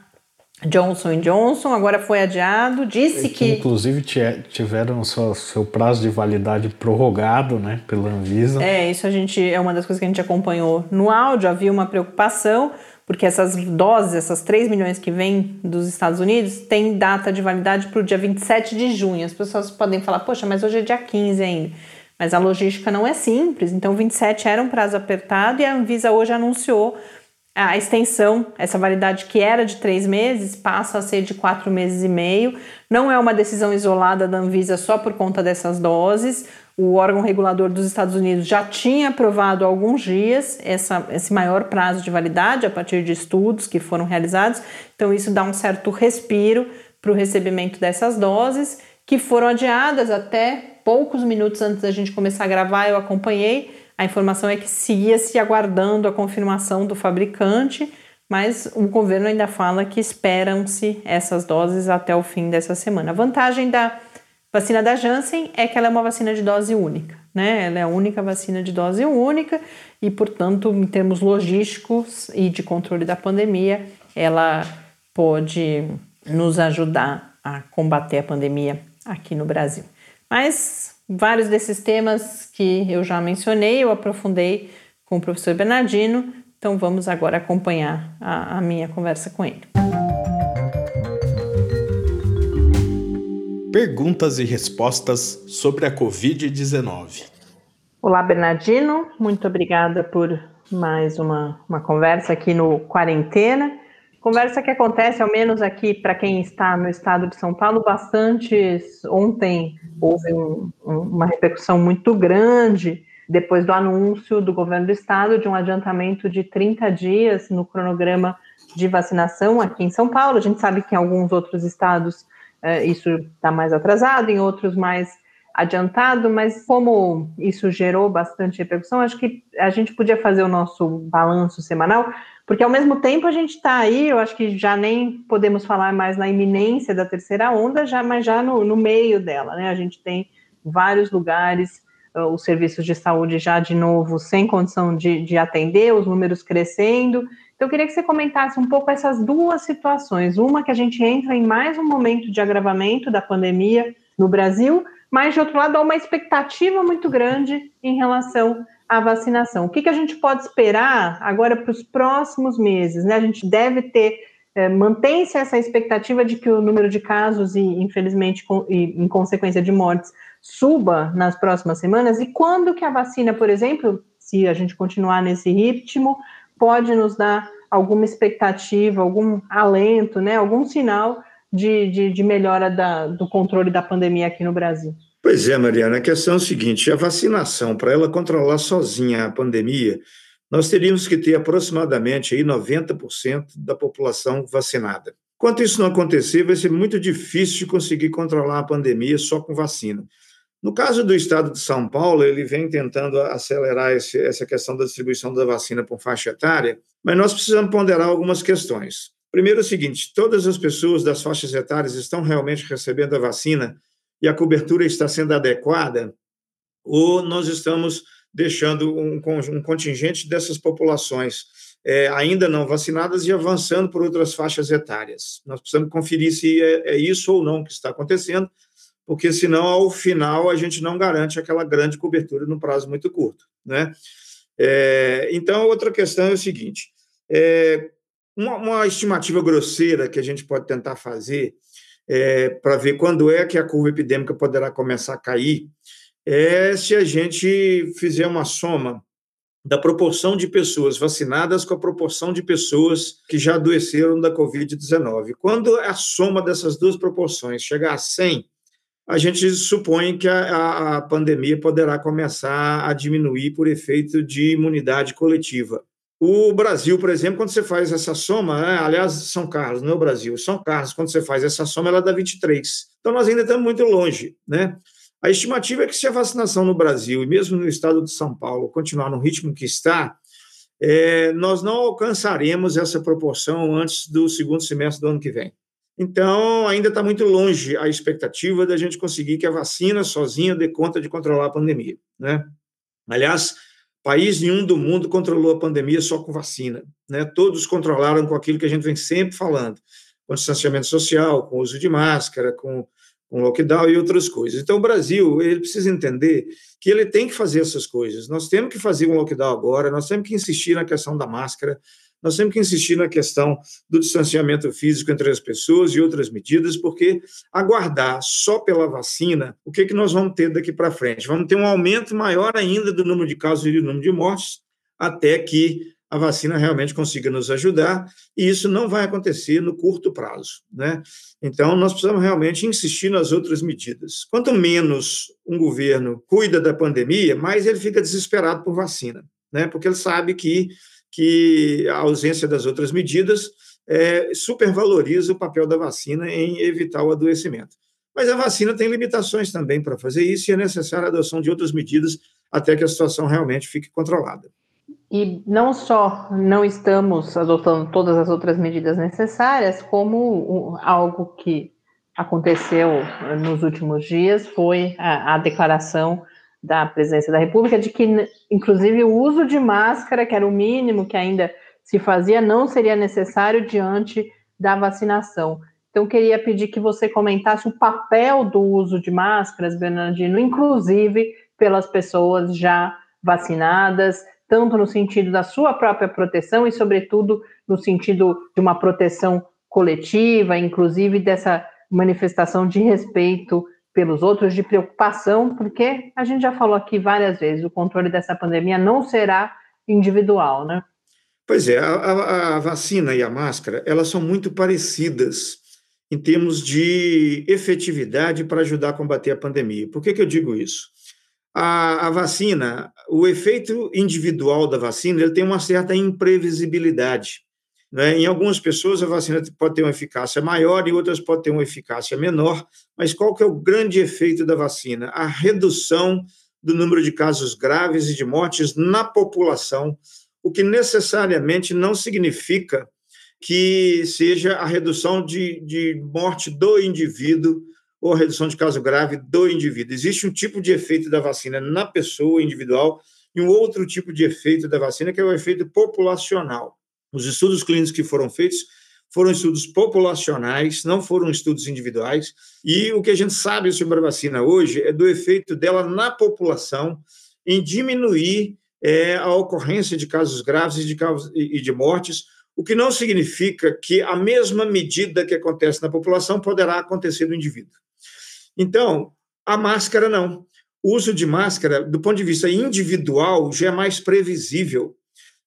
Johnson Johnson, agora foi adiado, disse que, que inclusive tiveram seu, seu prazo de validade prorrogado né, pela Anvisa. É, isso a gente é uma das coisas que a gente acompanhou no áudio. Havia uma preocupação, porque essas doses, essas 3 milhões que vêm dos Estados Unidos, têm data de validade para o dia 27 de junho. As pessoas podem falar, poxa, mas hoje é dia 15 ainda. Mas a logística não é simples, então 27 era um prazo apertado e a Anvisa hoje anunciou a extensão, essa validade que era de três meses, passa a ser de quatro meses e meio. Não é uma decisão isolada da Anvisa só por conta dessas doses. O órgão regulador dos Estados Unidos já tinha aprovado há alguns dias essa, esse maior prazo de validade a partir de estudos que foram realizados. Então, isso dá um certo respiro para o recebimento dessas doses, que foram adiadas até poucos minutos antes da gente começar a gravar. Eu acompanhei. A informação é que seguia se aguardando a confirmação do fabricante, mas o governo ainda fala que esperam-se essas doses até o fim dessa semana. A vantagem da vacina da Janssen é que ela é uma vacina de dose única, né? Ela é a única vacina de dose única e, portanto, em termos logísticos e de controle da pandemia, ela pode nos ajudar a combater a pandemia aqui no Brasil. Mas vários desses temas que eu já mencionei, eu aprofundei com o professor Bernardino, então vamos agora acompanhar a, a minha conversa com ele. Perguntas e respostas sobre a Covid-19. Olá, Bernardino, muito obrigada por mais uma, uma conversa aqui no Quarentena. Conversa que acontece, ao menos aqui para quem está no estado de São Paulo, bastante. Ontem houve um, um, uma repercussão muito grande depois do anúncio do governo do estado de um adiantamento de 30 dias no cronograma de vacinação aqui em São Paulo. A gente sabe que em alguns outros estados eh, isso está mais atrasado, em outros mais adiantado, mas como isso gerou bastante repercussão, acho que a gente podia fazer o nosso balanço semanal, porque ao mesmo tempo a gente está aí, eu acho que já nem podemos falar mais na iminência da terceira onda, já, mas já no, no meio dela, né? A gente tem vários lugares, uh, os serviços de saúde já de novo sem condição de, de atender, os números crescendo. Então, eu queria que você comentasse um pouco essas duas situações. Uma que a gente entra em mais um momento de agravamento da pandemia no Brasil, mas, de outro lado, há uma expectativa muito grande em relação à vacinação. O que, que a gente pode esperar agora para os próximos meses? Né? A gente deve ter é, mantém-se essa expectativa de que o número de casos e, infelizmente, com, e, em consequência de mortes, suba nas próximas semanas? E quando que a vacina, por exemplo, se a gente continuar nesse ritmo, pode nos dar alguma expectativa, algum alento, né, algum sinal de, de, de melhora da, do controle da pandemia aqui no Brasil? Pois é, Mariana, a questão é a seguinte: a vacinação, para ela controlar sozinha a pandemia, nós teríamos que ter aproximadamente aí 90% da população vacinada. Enquanto isso não acontecer, vai ser muito difícil de conseguir controlar a pandemia só com vacina. No caso do estado de São Paulo, ele vem tentando acelerar esse, essa questão da distribuição da vacina por faixa etária, mas nós precisamos ponderar algumas questões. Primeiro é o seguinte: todas as pessoas das faixas etárias estão realmente recebendo a vacina e a cobertura está sendo adequada, ou nós estamos deixando um, um contingente dessas populações é, ainda não vacinadas e avançando por outras faixas etárias. Nós precisamos conferir se é, é isso ou não que está acontecendo, porque senão, ao final, a gente não garante aquela grande cobertura num prazo muito curto. Né? É, então, outra questão é o seguinte: é, uma, uma, estimativa grosseira que a gente pode tentar fazer é, para ver quando é que a curva epidêmica poderá começar a cair é se a gente fizer uma soma da proporção de pessoas vacinadas com a proporção de pessoas que já adoeceram da Covid-19. Quando a soma dessas duas proporções chegar a 100, a gente supõe que a, a pandemia poderá começar a diminuir por efeito de imunidade coletiva. O Brasil, por exemplo, quando você faz essa soma, né? aliás, São Carlos, não é o Brasil, São Carlos, quando você faz essa soma, ela dá 23. Então, nós ainda estamos muito longe, né? A estimativa é que se a vacinação no Brasil, e mesmo no estado de São Paulo, continuar no ritmo que está, é, nós não alcançaremos essa proporção antes do segundo semestre do ano que vem. Então, ainda está muito longe a expectativa da gente conseguir que a vacina sozinha dê conta de controlar a pandemia. Né? Aliás, país nenhum do mundo controlou a pandemia só com vacina. Né? Todos controlaram com aquilo que a gente vem sempre falando, com distanciamento social, com uso de máscara, com, com lockdown e outras coisas. Então, o Brasil ele precisa entender que ele tem que fazer essas coisas. Nós temos que fazer um lockdown agora, nós temos que insistir na questão da máscara, nós temos que insistir na questão do distanciamento físico entre as pessoas e outras medidas, porque aguardar só pela vacina, o que, que nós vamos ter daqui para frente? Vamos ter um aumento maior ainda do número de casos e do número de mortes, até que a vacina realmente consiga nos ajudar, e isso não vai acontecer no curto prazo. Né? Então, nós precisamos realmente insistir nas outras medidas. Quanto menos um governo cuida da pandemia, mais ele fica desesperado por vacina, né? porque ele sabe que que a ausência das outras medidas é, supervaloriza o papel da vacina em evitar o adoecimento. Mas a vacina tem limitações também para fazer isso e é necessária a adoção de outras medidas até que a situação realmente fique controlada. E não só não estamos adotando todas as outras medidas necessárias, como algo que aconteceu nos últimos dias foi a, a declaração da presidência da República de que, inclusive, o uso de máscara, que era o mínimo que ainda se fazia, não seria necessário diante da vacinação. Então, queria pedir que você comentasse o papel do uso de máscaras, Bernardino, inclusive pelas pessoas já vacinadas, tanto no sentido da sua própria proteção e, sobretudo, no sentido de uma proteção coletiva, inclusive dessa manifestação de respeito pelos outros, de preocupação, porque a gente já falou aqui várias vezes, o controle dessa pandemia não será individual, né? Pois é, a, a, vacina e a máscara, elas são muito parecidas em termos de efetividade para ajudar a combater a pandemia. Por que, que eu digo isso? A, a vacina, o efeito individual da vacina, ele tem uma certa imprevisibilidade. Né? Em algumas pessoas, a vacina pode ter uma eficácia maior, em outras pode ter uma eficácia menor, mas qual que é o grande efeito da vacina? A redução do número de casos graves e de mortes na população, o que necessariamente não significa que seja a redução de, de morte do indivíduo ou a redução de caso grave do indivíduo. Existe um tipo de efeito da vacina na pessoa individual e um outro tipo de efeito da vacina, que é o efeito populacional. Os estudos clínicos que foram feitos foram estudos populacionais, não foram estudos individuais, e o que a gente sabe sobre a vacina hoje é do efeito dela na população em diminuir é, a ocorrência de casos graves e de, casos, e de mortes, o que não significa que a mesma medida que acontece na população poderá acontecer no indivíduo. Então, a máscara não. O uso de máscara, do ponto de vista individual, já é mais previsível.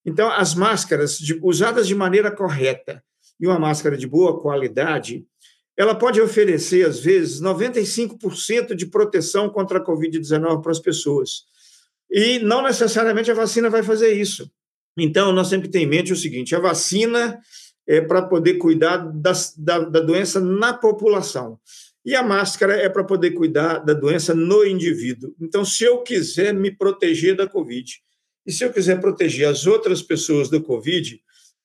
Então, as máscaras de, usadas de maneira correta e uma máscara de boa qualidade, ela pode oferecer, às vezes, 95% de proteção contra a Covid-19 para as pessoas. E não necessariamente a vacina vai fazer isso. Então, nós temos em mente o seguinte: a vacina é para poder cuidar da, da doença na população. E a máscara é para poder cuidar da doença no indivíduo. Então, se eu quiser me proteger da Covid, e se eu quiser proteger as outras pessoas da Covid,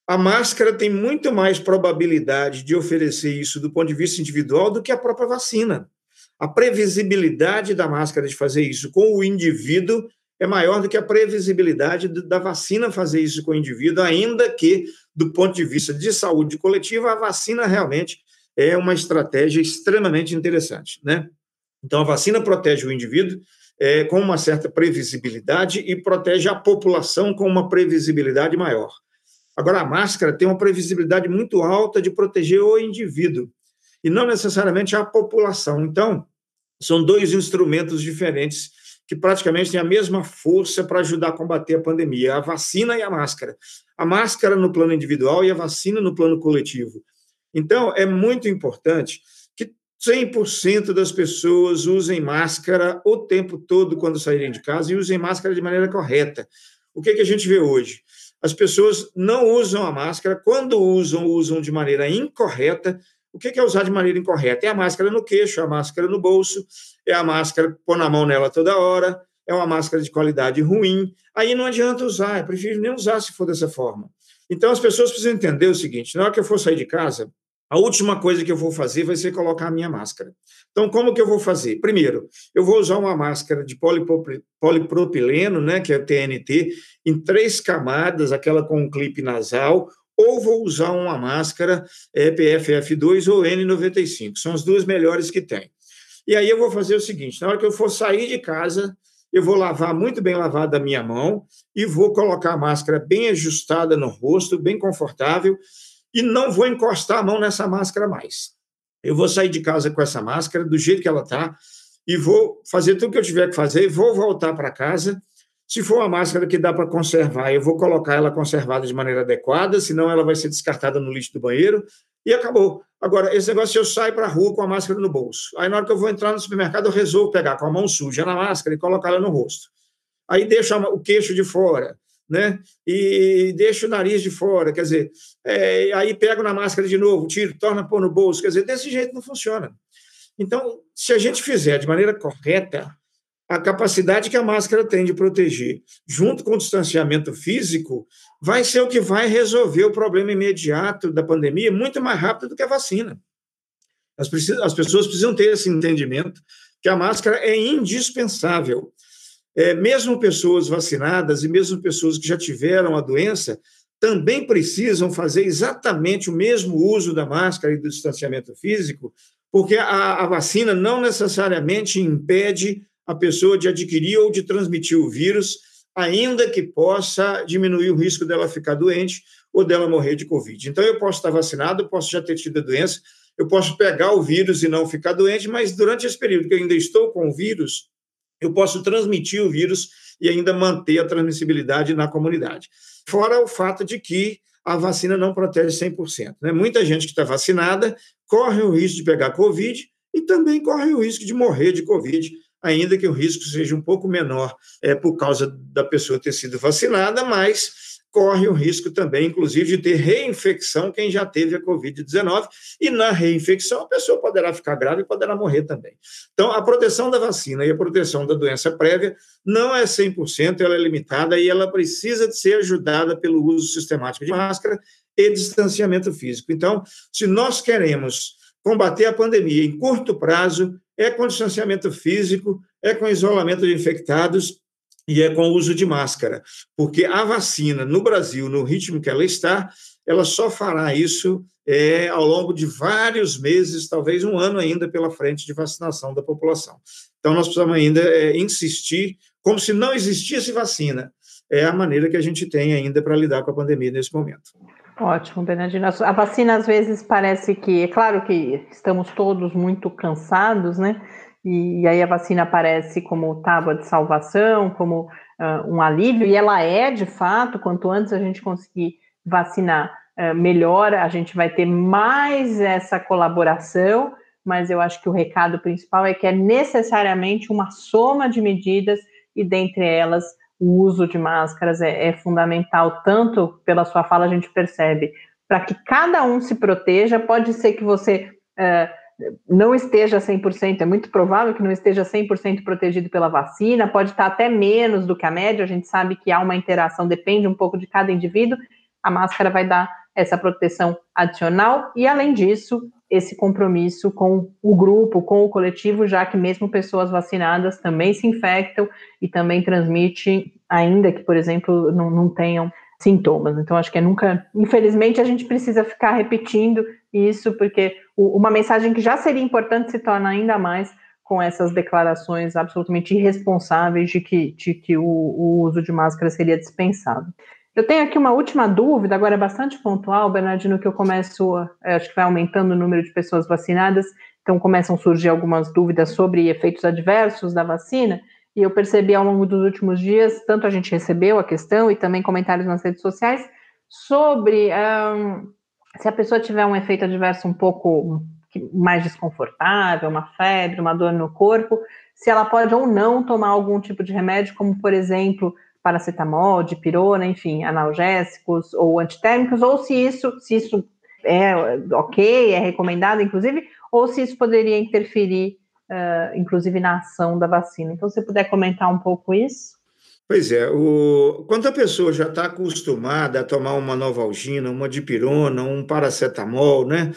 a máscara tem muito mais probabilidade de oferecer isso do ponto de vista individual do que a própria vacina. A previsibilidade da máscara de fazer isso com o indivíduo é maior do que a previsibilidade da vacina fazer isso com o indivíduo, ainda que, do ponto de vista de saúde coletiva, a vacina realmente é uma estratégia extremamente interessante, né? Então, a vacina protege o indivíduo é, com uma certa previsibilidade e protege a população com uma previsibilidade maior. Agora, a máscara tem uma previsibilidade muito alta de proteger o indivíduo e não necessariamente a população. Então, são dois instrumentos diferentes que praticamente têm a mesma força para ajudar a combater a pandemia: a vacina e a máscara. A máscara no plano individual e a vacina no plano coletivo. Então, é muito importante 100% das pessoas usem máscara o tempo todo quando saírem de casa e usem máscara de maneira correta. O que, que a gente vê hoje? As pessoas não usam a máscara, quando usam, usam de maneira incorreta. O que é usar de maneira incorreta? É a máscara no queixo, é a máscara no bolso, é a máscara pôr na mão nela toda hora, é uma máscara de qualidade ruim. Aí não adianta usar, eu prefiro nem usar se for dessa forma. Então as pessoas precisam entender o seguinte: na hora que eu for sair de casa, a última coisa que eu vou fazer vai ser colocar a minha máscara. Então, como que eu vou fazer? Primeiro, eu vou usar uma máscara de polipropileno, né, que é TNT, em três camadas, aquela com um clipe nasal, ou vou usar uma máscara é, PFF2 ou N95. São as duas melhores que tem. E aí eu vou fazer o seguinte: na hora que eu for sair de casa, eu vou lavar muito bem lavada a minha mão e vou colocar a máscara bem ajustada no rosto, bem confortável e não vou encostar a mão nessa máscara mais. Eu vou sair de casa com essa máscara do jeito que ela está e vou fazer tudo que eu tiver que fazer, vou voltar para casa. Se for uma máscara que dá para conservar, eu vou colocar ela conservada de maneira adequada, senão ela vai ser descartada no lixo do banheiro e acabou. Agora, esse negócio eu saio para a rua com a máscara no bolso. Aí, na hora que eu vou entrar no supermercado, eu resolvo pegar com a mão suja na máscara e colocar ela no rosto. Aí deixo o queixo de fora né? E deixa o nariz de fora, quer dizer, é, aí pego na máscara de novo, tiro, torna pôr no bolso, quer dizer, desse jeito não funciona. Então, se a gente fizer de maneira correta, a capacidade que a máscara tem de proteger, junto com o distanciamento físico, vai ser o que vai resolver o problema imediato da pandemia muito mais rápido do que a vacina. As, as pessoas precisam ter esse entendimento que a máscara é indispensável é, mesmo pessoas vacinadas e mesmo pessoas que já tiveram a doença também precisam fazer exatamente o mesmo uso da máscara e do distanciamento físico, porque a, a vacina não necessariamente impede a pessoa de adquirir ou de transmitir o vírus, ainda que possa diminuir o risco dela ficar doente ou dela morrer de Covid. Então, eu posso estar vacinado, posso já ter tido a doença, eu posso pegar o vírus e não ficar doente, mas durante esse período que eu ainda estou com o vírus, eu posso transmitir o vírus e ainda manter a transmissibilidade na comunidade. Fora o fato de que a vacina não protege 100%. Né? Muita gente que está vacinada corre o risco de pegar Covid e também corre o risco de morrer de Covid, ainda que o risco seja um pouco menor é, por causa da pessoa ter sido vacinada, mas corre o risco também, inclusive, de ter reinfecção quem já teve a Covid-19, e na reinfecção a pessoa poderá ficar grave e poderá morrer também. Então, a proteção da vacina e a proteção da doença prévia não é 100%, ela é limitada e ela precisa de ser ajudada pelo uso sistemático de máscara e distanciamento físico. Então, se nós queremos combater a pandemia em curto prazo, é com distanciamento físico, é com isolamento de infectados e é com o uso de máscara, porque a vacina no Brasil, no ritmo que ela está, ela só fará isso é, ao longo de vários meses, talvez um ano ainda pela frente de vacinação da população. Então, nós precisamos ainda é, insistir, como se não existisse vacina. É a maneira que a gente tem ainda para lidar com a pandemia nesse momento. Ótimo, Bernardino. A vacina às vezes parece que, é claro que estamos todos muito cansados, né? E, aí a vacina aparece como tábua de salvação, como uh, um alívio, e ela é de fato, quanto antes a gente conseguir vacinar uh, melhor, a gente vai ter mais essa colaboração, mas eu acho que o recado principal é que é necessariamente uma soma de medidas, e dentre elas o uso de máscaras é, é fundamental, tanto pela sua fala a gente percebe, para que cada um se proteja, pode ser que você uh, não esteja 100%, é muito provável que não esteja 100% protegido pela vacina, pode estar até menos do que a média, a gente sabe que há uma interação, depende um pouco de cada indivíduo, a máscara vai dar essa proteção adicional, e além disso, esse compromisso com o grupo, com o coletivo, já que mesmo pessoas vacinadas também se infectam e também transmitem, ainda que, por exemplo, não, não tenham sintomas. Então, acho que é nunca. Infelizmente, a gente precisa ficar repetindo isso, porque uma mensagem que já seria importante se torna ainda mais com essas declarações absolutamente irresponsáveis de que, de que o, o uso de máscara seria dispensado. Eu tenho aqui uma última dúvida, agora é bastante pontual, Bernardino, que eu começo, é, acho que vai aumentando o número de pessoas vacinadas, então começam a surgir algumas dúvidas sobre efeitos adversos da vacina, e eu percebi ao longo dos últimos dias, tanto a gente recebeu a questão e também comentários nas redes sociais, sobre um, se a pessoa tiver um efeito adverso um pouco mais desconfortável, uma febre, uma dor no corpo, se ela pode ou não tomar algum tipo de remédio, como por exemplo paracetamol, dipirona, enfim, analgésicos ou antitérmicos, ou se isso, se isso é ok, é recomendado, inclusive, ou se isso poderia interferir, uh, inclusive, na ação da vacina. Então, se você puder comentar um pouco isso. Pois é, o... quando a pessoa já está acostumada a tomar uma novalgina, uma dipirona, um paracetamol, né?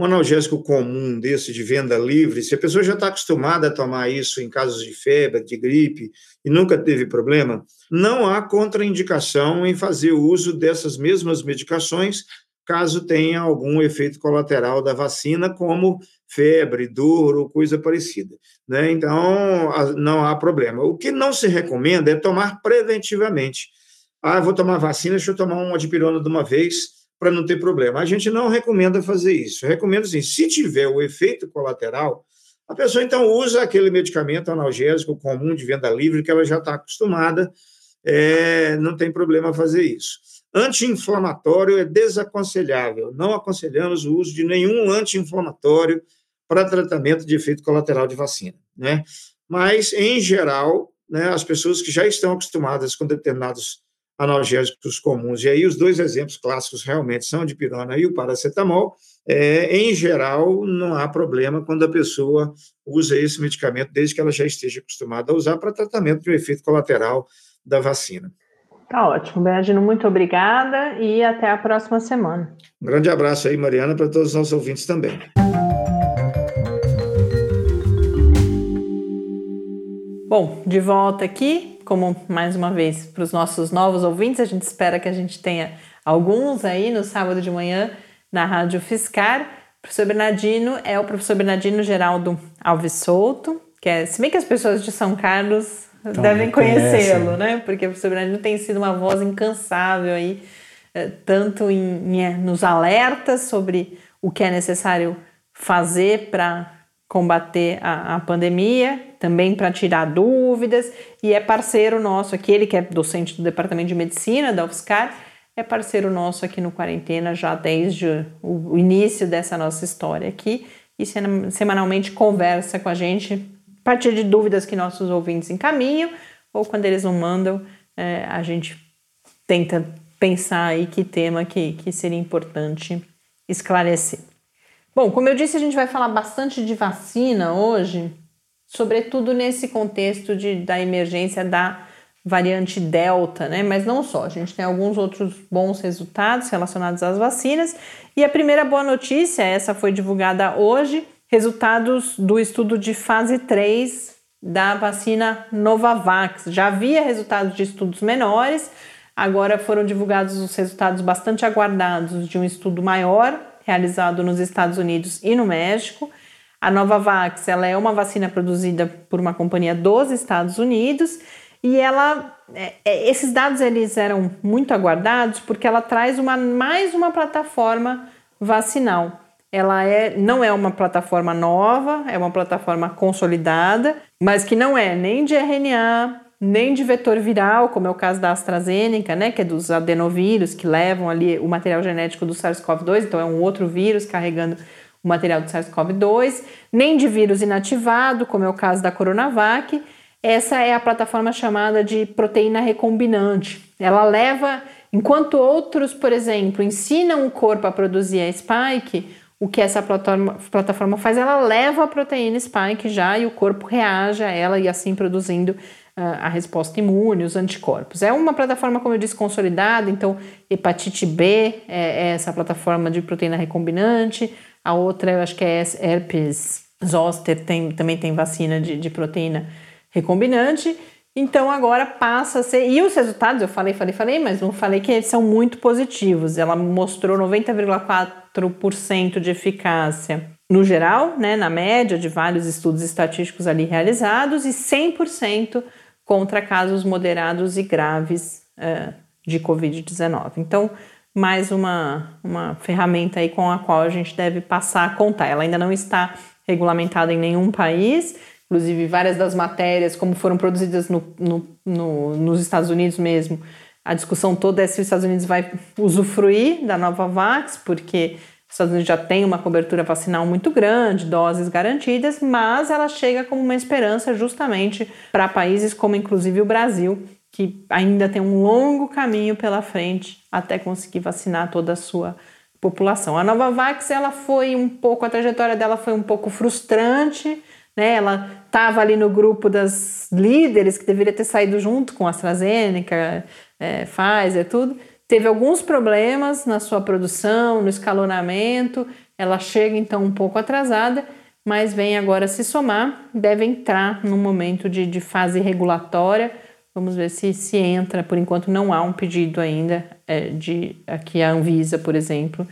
Um analgésico comum desse de venda livre, se a pessoa já está acostumada a tomar isso em casos de febre, de gripe, e nunca teve problema, não há contraindicação em fazer uso dessas mesmas medicações caso tenha algum efeito colateral da vacina, como febre, dor ou coisa parecida. Né? Então, não há problema. O que não se recomenda é tomar preventivamente. Ah, vou tomar vacina, deixa eu tomar uma dipirona de uma vez para não ter problema. A gente não recomenda fazer isso. Recomendo assim, se tiver o efeito colateral, a pessoa então usa aquele medicamento analgésico comum de venda livre que ela já está acostumada, é, não tem problema fazer isso. Anti-inflamatório é desaconselhável. Não aconselhamos o uso de nenhum anti-inflamatório para tratamento de efeito colateral de vacina, né? Mas em geral, né, as pessoas que já estão acostumadas com determinados analgésicos comuns. E aí os dois exemplos clássicos realmente são de pirona e o paracetamol. É, em geral, não há problema quando a pessoa usa esse medicamento, desde que ela já esteja acostumada a usar para tratamento de um efeito colateral da vacina. Tá ótimo, Bernardino, muito obrigada e até a próxima semana. Um grande abraço aí, Mariana, para todos os nossos ouvintes também. Bom, de volta aqui como mais uma vez para os nossos novos ouvintes, a gente espera que a gente tenha alguns aí no sábado de manhã na Rádio Fiscar. O professor Bernardino é o professor Bernardino Geraldo Alves Souto, que é, se bem que as pessoas de São Carlos então, devem conhecê-lo, né? Porque o professor Bernardino tem sido uma voz incansável aí, eh, tanto em, em, nos alertas sobre o que é necessário fazer para combater a, a pandemia, também para tirar dúvidas, e é parceiro nosso aqui, ele que é docente do Departamento de Medicina da UFSCar, é parceiro nosso aqui no Quarentena já desde o, início dessa nossa história aqui, e semanalmente conversa com a gente a partir de dúvidas que nossos ouvintes encaminham, ou quando eles não mandam, é, a gente tenta pensar aí que tema que, que seria importante esclarecer. Bom, como eu disse, a gente vai falar bastante de vacina hoje, sobretudo nesse contexto de, da emergência da variante Delta, né? Mas não só, a gente tem alguns outros bons resultados relacionados às vacinas. E a primeira boa notícia, essa foi divulgada hoje, resultados do estudo de fase 3 da vacina Novavax. Já havia resultados de estudos menores, agora foram divulgados os resultados bastante aguardados de um estudo maior realizado nos Estados Unidos e no México. A Novavax ela é uma vacina produzida por uma companhia dos Estados Unidos e ela é, é, esses dados eles eram muito aguardados porque ela traz uma, mais uma plataforma vacinal. Ela é, não é uma plataforma nova, é uma plataforma consolidada, mas que não é nem de RNA, nem de vetor viral, como é o caso da AstraZeneca, né, que é dos adenovírus que levam ali o material genético do SARS-CoV-2, então é um outro vírus carregando o material do SARS-CoV-2, nem de vírus inativado, como é o caso da Coronavac. Essa é a plataforma chamada de proteína recombinante. Ela leva, enquanto outros, por exemplo, ensinam o corpo a produzir a spike, o que essa plataforma, faz, ela leva a proteína spike já e o corpo reage a ela e assim produzindo a resposta imune, os anticorpos. É uma plataforma, como eu disse, consolidada, então hepatite B é, é essa plataforma de proteína recombinante, a outra eu acho que é herpes zoster, tem, também tem vacina de, de proteína recombinante. Então agora passa a ser. E os resultados, eu falei, falei, falei, mas não falei que eles são muito positivos. Ela mostrou 90,4% de eficácia no geral, né, na média de vários estudos estatísticos ali realizados, e 100% contra casos moderados e graves uh, de Covid-19. Então, mais uma, uma ferramenta aí com a qual a gente deve passar a contar. Ela ainda não está regulamentada em nenhum país, inclusive várias das matérias, como foram produzidas no, no, no, nos Estados Unidos mesmo, a discussão toda é se os Estados Unidos vai usufruir da nova Vax, porque os Estados Unidos já tem uma cobertura vacinal muito grande, doses garantidas, mas ela chega como uma esperança justamente para países como inclusive o Brasil, que ainda tem um longo caminho pela frente até conseguir vacinar toda a sua população. A Novavax, ela foi um pouco, a trajetória dela foi um pouco frustrante, né? Ela estava ali no grupo das líderes que deveria ter saído junto com a AstraZeneca, é, Pfizer, tudo. Teve alguns problemas na sua produção, no escalonamento. Ela chega então um pouco atrasada, mas vem agora se somar. Deve entrar num momento de, de fase regulatória. Vamos ver se se entra. Por enquanto não há um pedido ainda é, de aqui a Anvisa, por exemplo,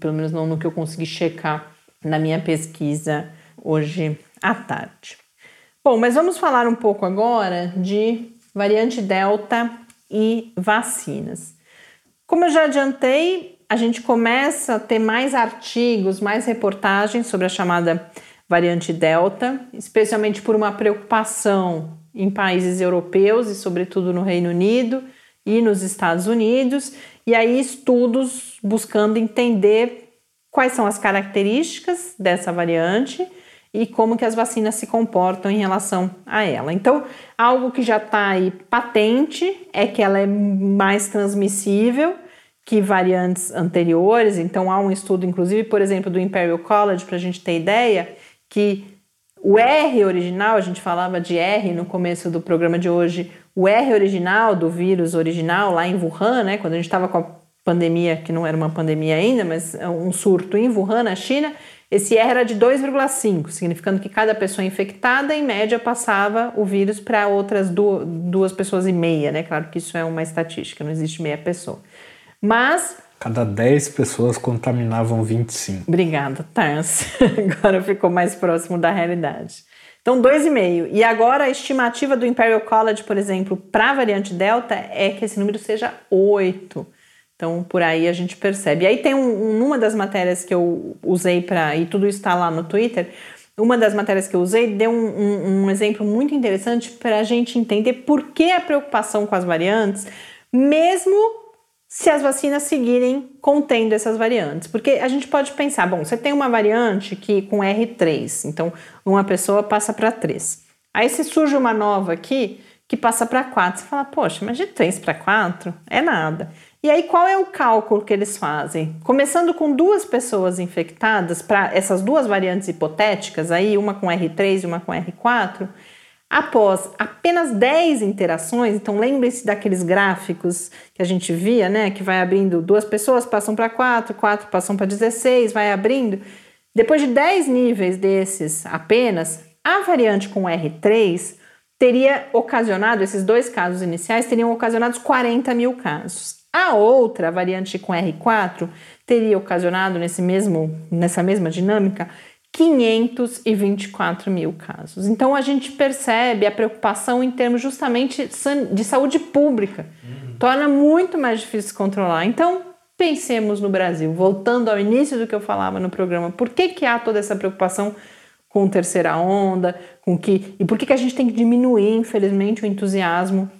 pelo menos não no que eu consegui checar na minha pesquisa hoje à tarde. Bom, mas vamos falar um pouco agora de variante Delta e vacinas. Como eu já adiantei, a gente começa a ter mais artigos, mais reportagens sobre a chamada variante Delta, especialmente por uma preocupação em países europeus e, sobretudo, no Reino Unido e nos Estados Unidos, e aí estudos buscando entender quais são as características dessa variante e como que as vacinas se comportam em relação a ela. Então, algo que já está aí patente é que ela é mais transmissível que variantes anteriores. Então, há um estudo, inclusive, por exemplo, do Imperial College, para a gente ter ideia, que o R original, a gente falava de R no começo do programa de hoje, o R original do vírus original lá em Wuhan, né, quando a gente estava com a pandemia, que não era uma pandemia ainda, mas um surto em Wuhan, na China, esse R era de 2,5, significando que cada pessoa infectada, em média, passava o vírus para outras duas, duas pessoas e meia, né? Claro que isso é uma estatística, não existe meia pessoa. Mas. Cada 10 pessoas contaminavam 25. Obrigada, Tars. *laughs* Agora ficou mais próximo da realidade. Então, 2,5. E agora a estimativa do Imperial College, por exemplo, para a variante Delta é que esse número seja 8. Então, por aí a gente percebe. E aí tem um, uma das matérias que eu usei para. E tudo está lá no Twitter. Uma das matérias que eu usei deu um, um, um exemplo muito interessante para a gente entender por que a preocupação com as variantes, mesmo se as vacinas seguirem contendo essas variantes. Porque a gente pode pensar, bom, você tem uma variante que com R3, então uma pessoa passa para 3. Aí se surge uma nova aqui que passa para 4, você fala, poxa, mas de 3 para 4 é nada. E aí, qual é o cálculo que eles fazem? Começando com duas pessoas infectadas, para essas duas variantes hipotéticas, aí uma com R3 e uma com R4, após apenas 10 interações, então lembre-se daqueles gráficos que a gente via, né? Que vai abrindo duas pessoas, passam para 4, 4 passam para 16, vai abrindo. Depois de 10 níveis desses apenas, a variante com R3 teria ocasionado, esses dois casos iniciais teriam ocasionado 40 mil casos. A outra, a variante com R4, teria ocasionado nesse mesmo, nessa mesma dinâmica 524 mil casos. Então a gente percebe a preocupação em termos justamente de saúde pública. Uhum. Torna muito mais difícil controlar. Então, pensemos no Brasil. Voltando ao início do que eu falava no programa, por que, que há toda essa preocupação com terceira onda, com que e por que, que a gente tem que diminuir, infelizmente, o entusiasmo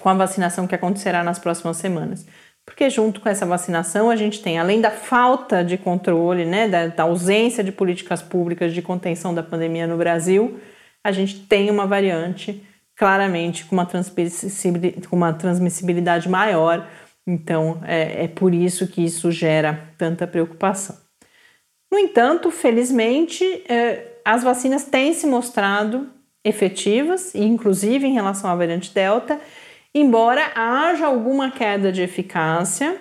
com a vacinação que acontecerá nas próximas semanas? Porque junto com essa vacinação a gente tem, além da falta de controle, né, da, da ausência de políticas públicas de contenção da pandemia no Brasil, a gente tem uma variante claramente com uma transmissibilidade, com uma transmissibilidade maior. Então é, é por isso que isso gera tanta preocupação. No entanto, felizmente, é, as vacinas têm se mostrado efetivas, inclusive em relação à variante Delta, embora haja alguma queda de eficácia.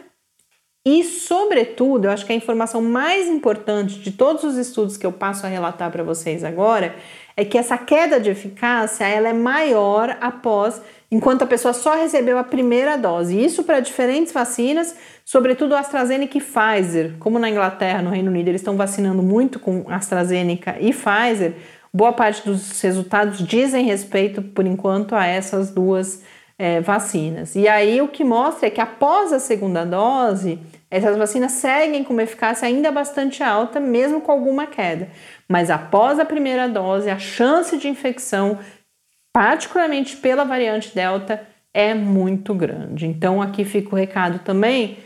E, sobretudo, eu acho que a informação mais importante de todos os estudos que eu passo a relatar para vocês agora é que essa queda de eficácia ela é maior após enquanto a pessoa só recebeu a primeira dose. Isso para diferentes vacinas, sobretudo AstraZeneca e Pfizer. Como na Inglaterra, no Reino Unido, eles estão vacinando muito com AstraZeneca e Pfizer, boa parte dos resultados dizem respeito, por enquanto, a essas duas é, vacinas. E aí o que mostra é que após a segunda dose, essas vacinas seguem com uma eficácia ainda bastante alta, mesmo com alguma queda. Mas após a primeira dose, a chance de infecção, particularmente pela variante Delta, é muito grande. Então aqui fica o recado também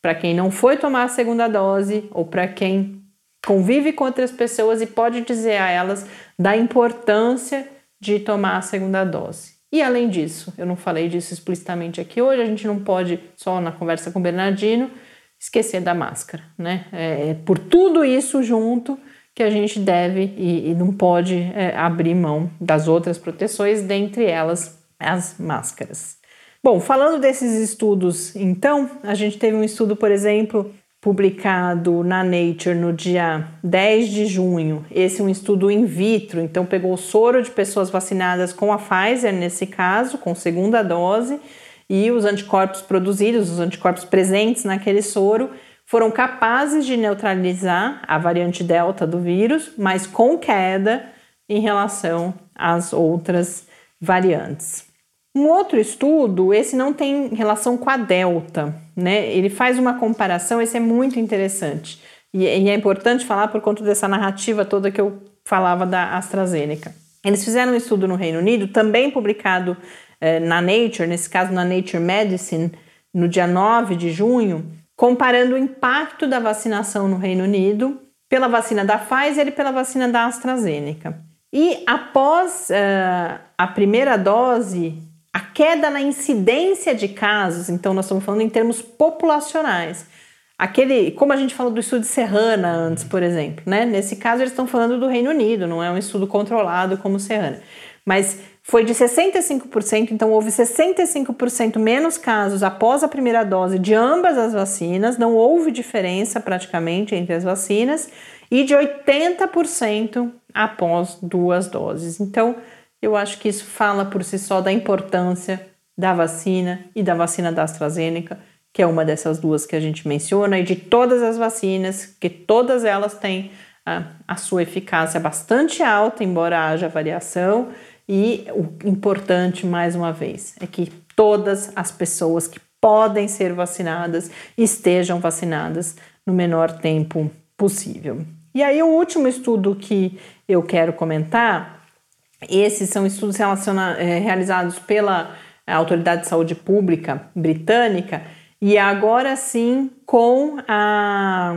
para quem não foi tomar a segunda dose ou para quem convive com outras pessoas e pode dizer a elas da importância de tomar a segunda dose. E além disso, eu não falei disso explicitamente aqui hoje, a gente não pode, só na conversa com o Bernardino, esquecer da máscara, né? É, é por tudo isso junto que a gente deve e, e não pode é, abrir mão das outras proteções, dentre elas as máscaras. Bom, falando desses estudos, então, a gente teve um estudo, por exemplo, publicado na Nature no dia 10 de junho. Esse é um estudo in vitro, então pegou o soro de pessoas vacinadas com a Pfizer, nesse caso, com segunda dose, e os anticorpos produzidos, os anticorpos presentes naquele soro, foram capazes de neutralizar a variante Delta do vírus, mas com queda em relação às outras variantes. Um outro estudo, esse não tem relação com a Delta, né? Ele faz uma comparação, esse é muito interessante. E, e é importante falar por conta dessa narrativa toda que eu falava da AstraZeneca. Eles fizeram um estudo no Reino Unido, também publicado eh, na Nature, nesse caso na Nature Medicine, no dia 9 de junho, comparando o impacto da vacinação no Reino Unido pela vacina da Pfizer e pela vacina da AstraZeneca. E após uh, a primeira dose, a queda na incidência de casos, então nós estamos falando em termos populacionais. Aquele, como a gente falou do estudo de Serrana antes, por exemplo, né? Nesse caso eles estão falando do Reino Unido, não é um estudo controlado como Serrana. Mas foi de 65%, então houve 65% menos casos após a primeira dose de ambas as vacinas, não houve diferença praticamente entre as vacinas, e de 80% após duas doses. Então, eu acho que isso fala por si só da importância da vacina e da vacina da AstraZeneca, que é uma dessas duas que a gente menciona, e de todas as vacinas, que todas elas têm a, a sua eficácia bastante alta, embora haja variação. E o importante, mais uma vez, é que todas as pessoas que podem ser vacinadas estejam vacinadas no menor tempo possível. E aí, o último estudo que eu quero comentar esses são estudos é, realizados pela Autoridade de Saúde Pública britânica e agora sim com a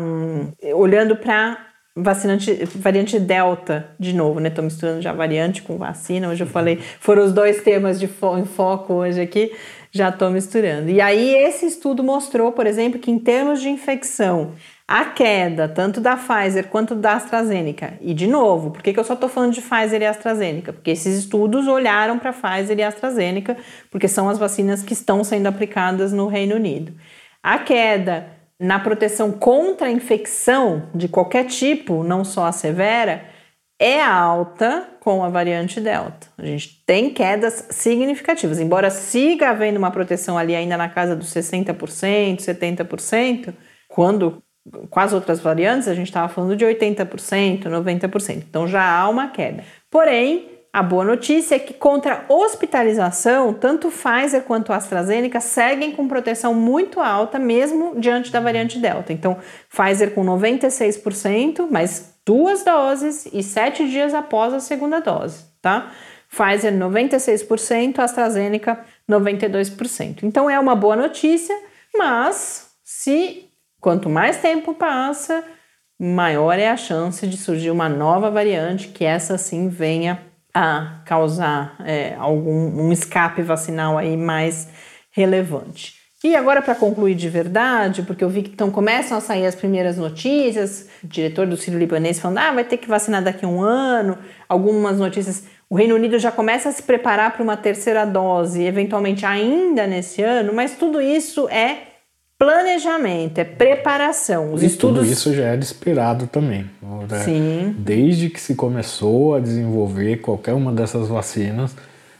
olhando para vacinante variante delta de novo, né? Estou misturando já variante com vacina. Hoje eu falei, foram os dois temas de fo em foco hoje aqui, já estou misturando. E aí esse estudo mostrou, por exemplo, que em termos de infecção a queda, tanto da Pfizer quanto da AstraZeneca. E, de novo, por que, eu só estou falando de Pfizer e AstraZeneca? Porque esses estudos olharam para Pfizer e AstraZeneca, porque são as vacinas que estão sendo aplicadas no Reino Unido. A queda na proteção contra a infecção de qualquer tipo, não só a severa, é alta com a variante Delta. A gente tem quedas significativas, embora siga havendo uma proteção ali ainda na casa dos 60%, 70%, quando com as outras variantes, a gente estava falando de 80%, 90%. Então já há uma queda. Porém, a boa notícia é que contra hospitalização, tanto Pfizer quanto AstraZeneca seguem com proteção muito alta, mesmo diante da variante Delta. Então, Pfizer com 96%, mas duas doses e sete dias após a segunda dose, tá? Pfizer 96%, AstraZeneca 92%. Então é uma boa notícia, mas se quanto mais tempo passa, maior é a chance de surgir uma nova variante que essa sim venha a causar é, algum um escape vacinal aí mais relevante. E agora para concluir de verdade, porque eu vi que então começam a sair as primeiras notícias, o diretor do Ciro Libanês falando, ah, vai ter que vacinar daqui a um ano, algumas notícias, o Reino Unido já começa a se preparar para uma terceira dose, eventualmente ainda nesse ano, mas tudo isso é planejamento, é preparação. Os e estudos... tudo isso já era esperado também. Né? Sim. Desde que se começou a desenvolver qualquer uma dessas vacinas,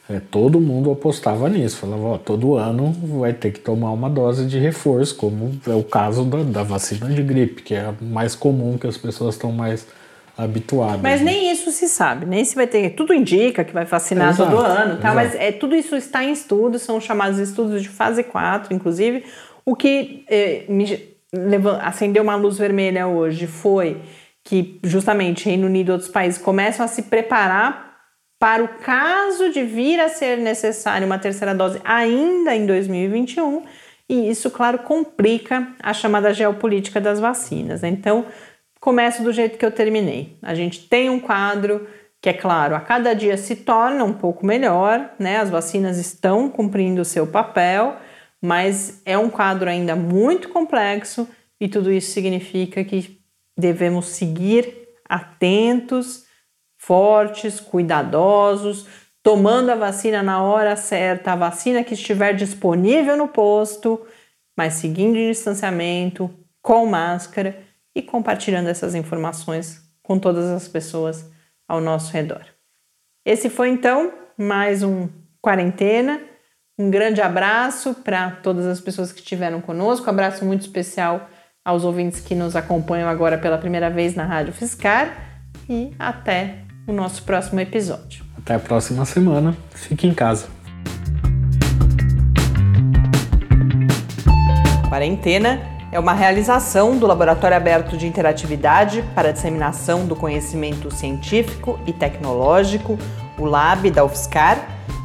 é, todo mundo apostava nisso. Falava, ó, todo ano vai ter que tomar uma dose de reforço, como é o caso da, da vacina de gripe, que é a mais comum que as pessoas estão mais habituadas. Mas né? nem isso se sabe, nem se vai ter. Tudo indica que vai vacinar exato, todo ano, tá? mas é, tudo isso está em estudo, são chamados estudos de fase 4, inclusive. O que eh, me acendeu uma luz vermelha hoje foi que justamente Reino Unido e outros países começam a se preparar para o caso de vir a ser necessário uma terceira dose ainda em 2021, e isso, claro, complica a chamada geopolítica das vacinas. Né? Então, começo do jeito que eu terminei. A gente tem um quadro que, é claro, a cada dia se torna um pouco melhor, né? As vacinas estão cumprindo o seu papel, mas é um quadro ainda muito complexo e tudo isso significa que devemos seguir atentos, fortes, cuidadosos, tomando a vacina na hora certa, a vacina que estiver disponível no posto, mas seguindo o distanciamento, com máscara e compartilhando essas informações com todas as pessoas ao nosso redor. Esse foi então mais um quarentena. Um grande abraço para todas as pessoas que estiveram conosco, um abraço muito especial aos ouvintes que nos acompanham agora pela primeira vez na Rádio Fiscar e até o nosso próximo episódio. Até a próxima semana. Fique em casa. Quarentena é uma realização do Laboratório Aberto de Interatividade para a Disseminação do Conhecimento Científico e Tecnológico, o LAB da UFSCar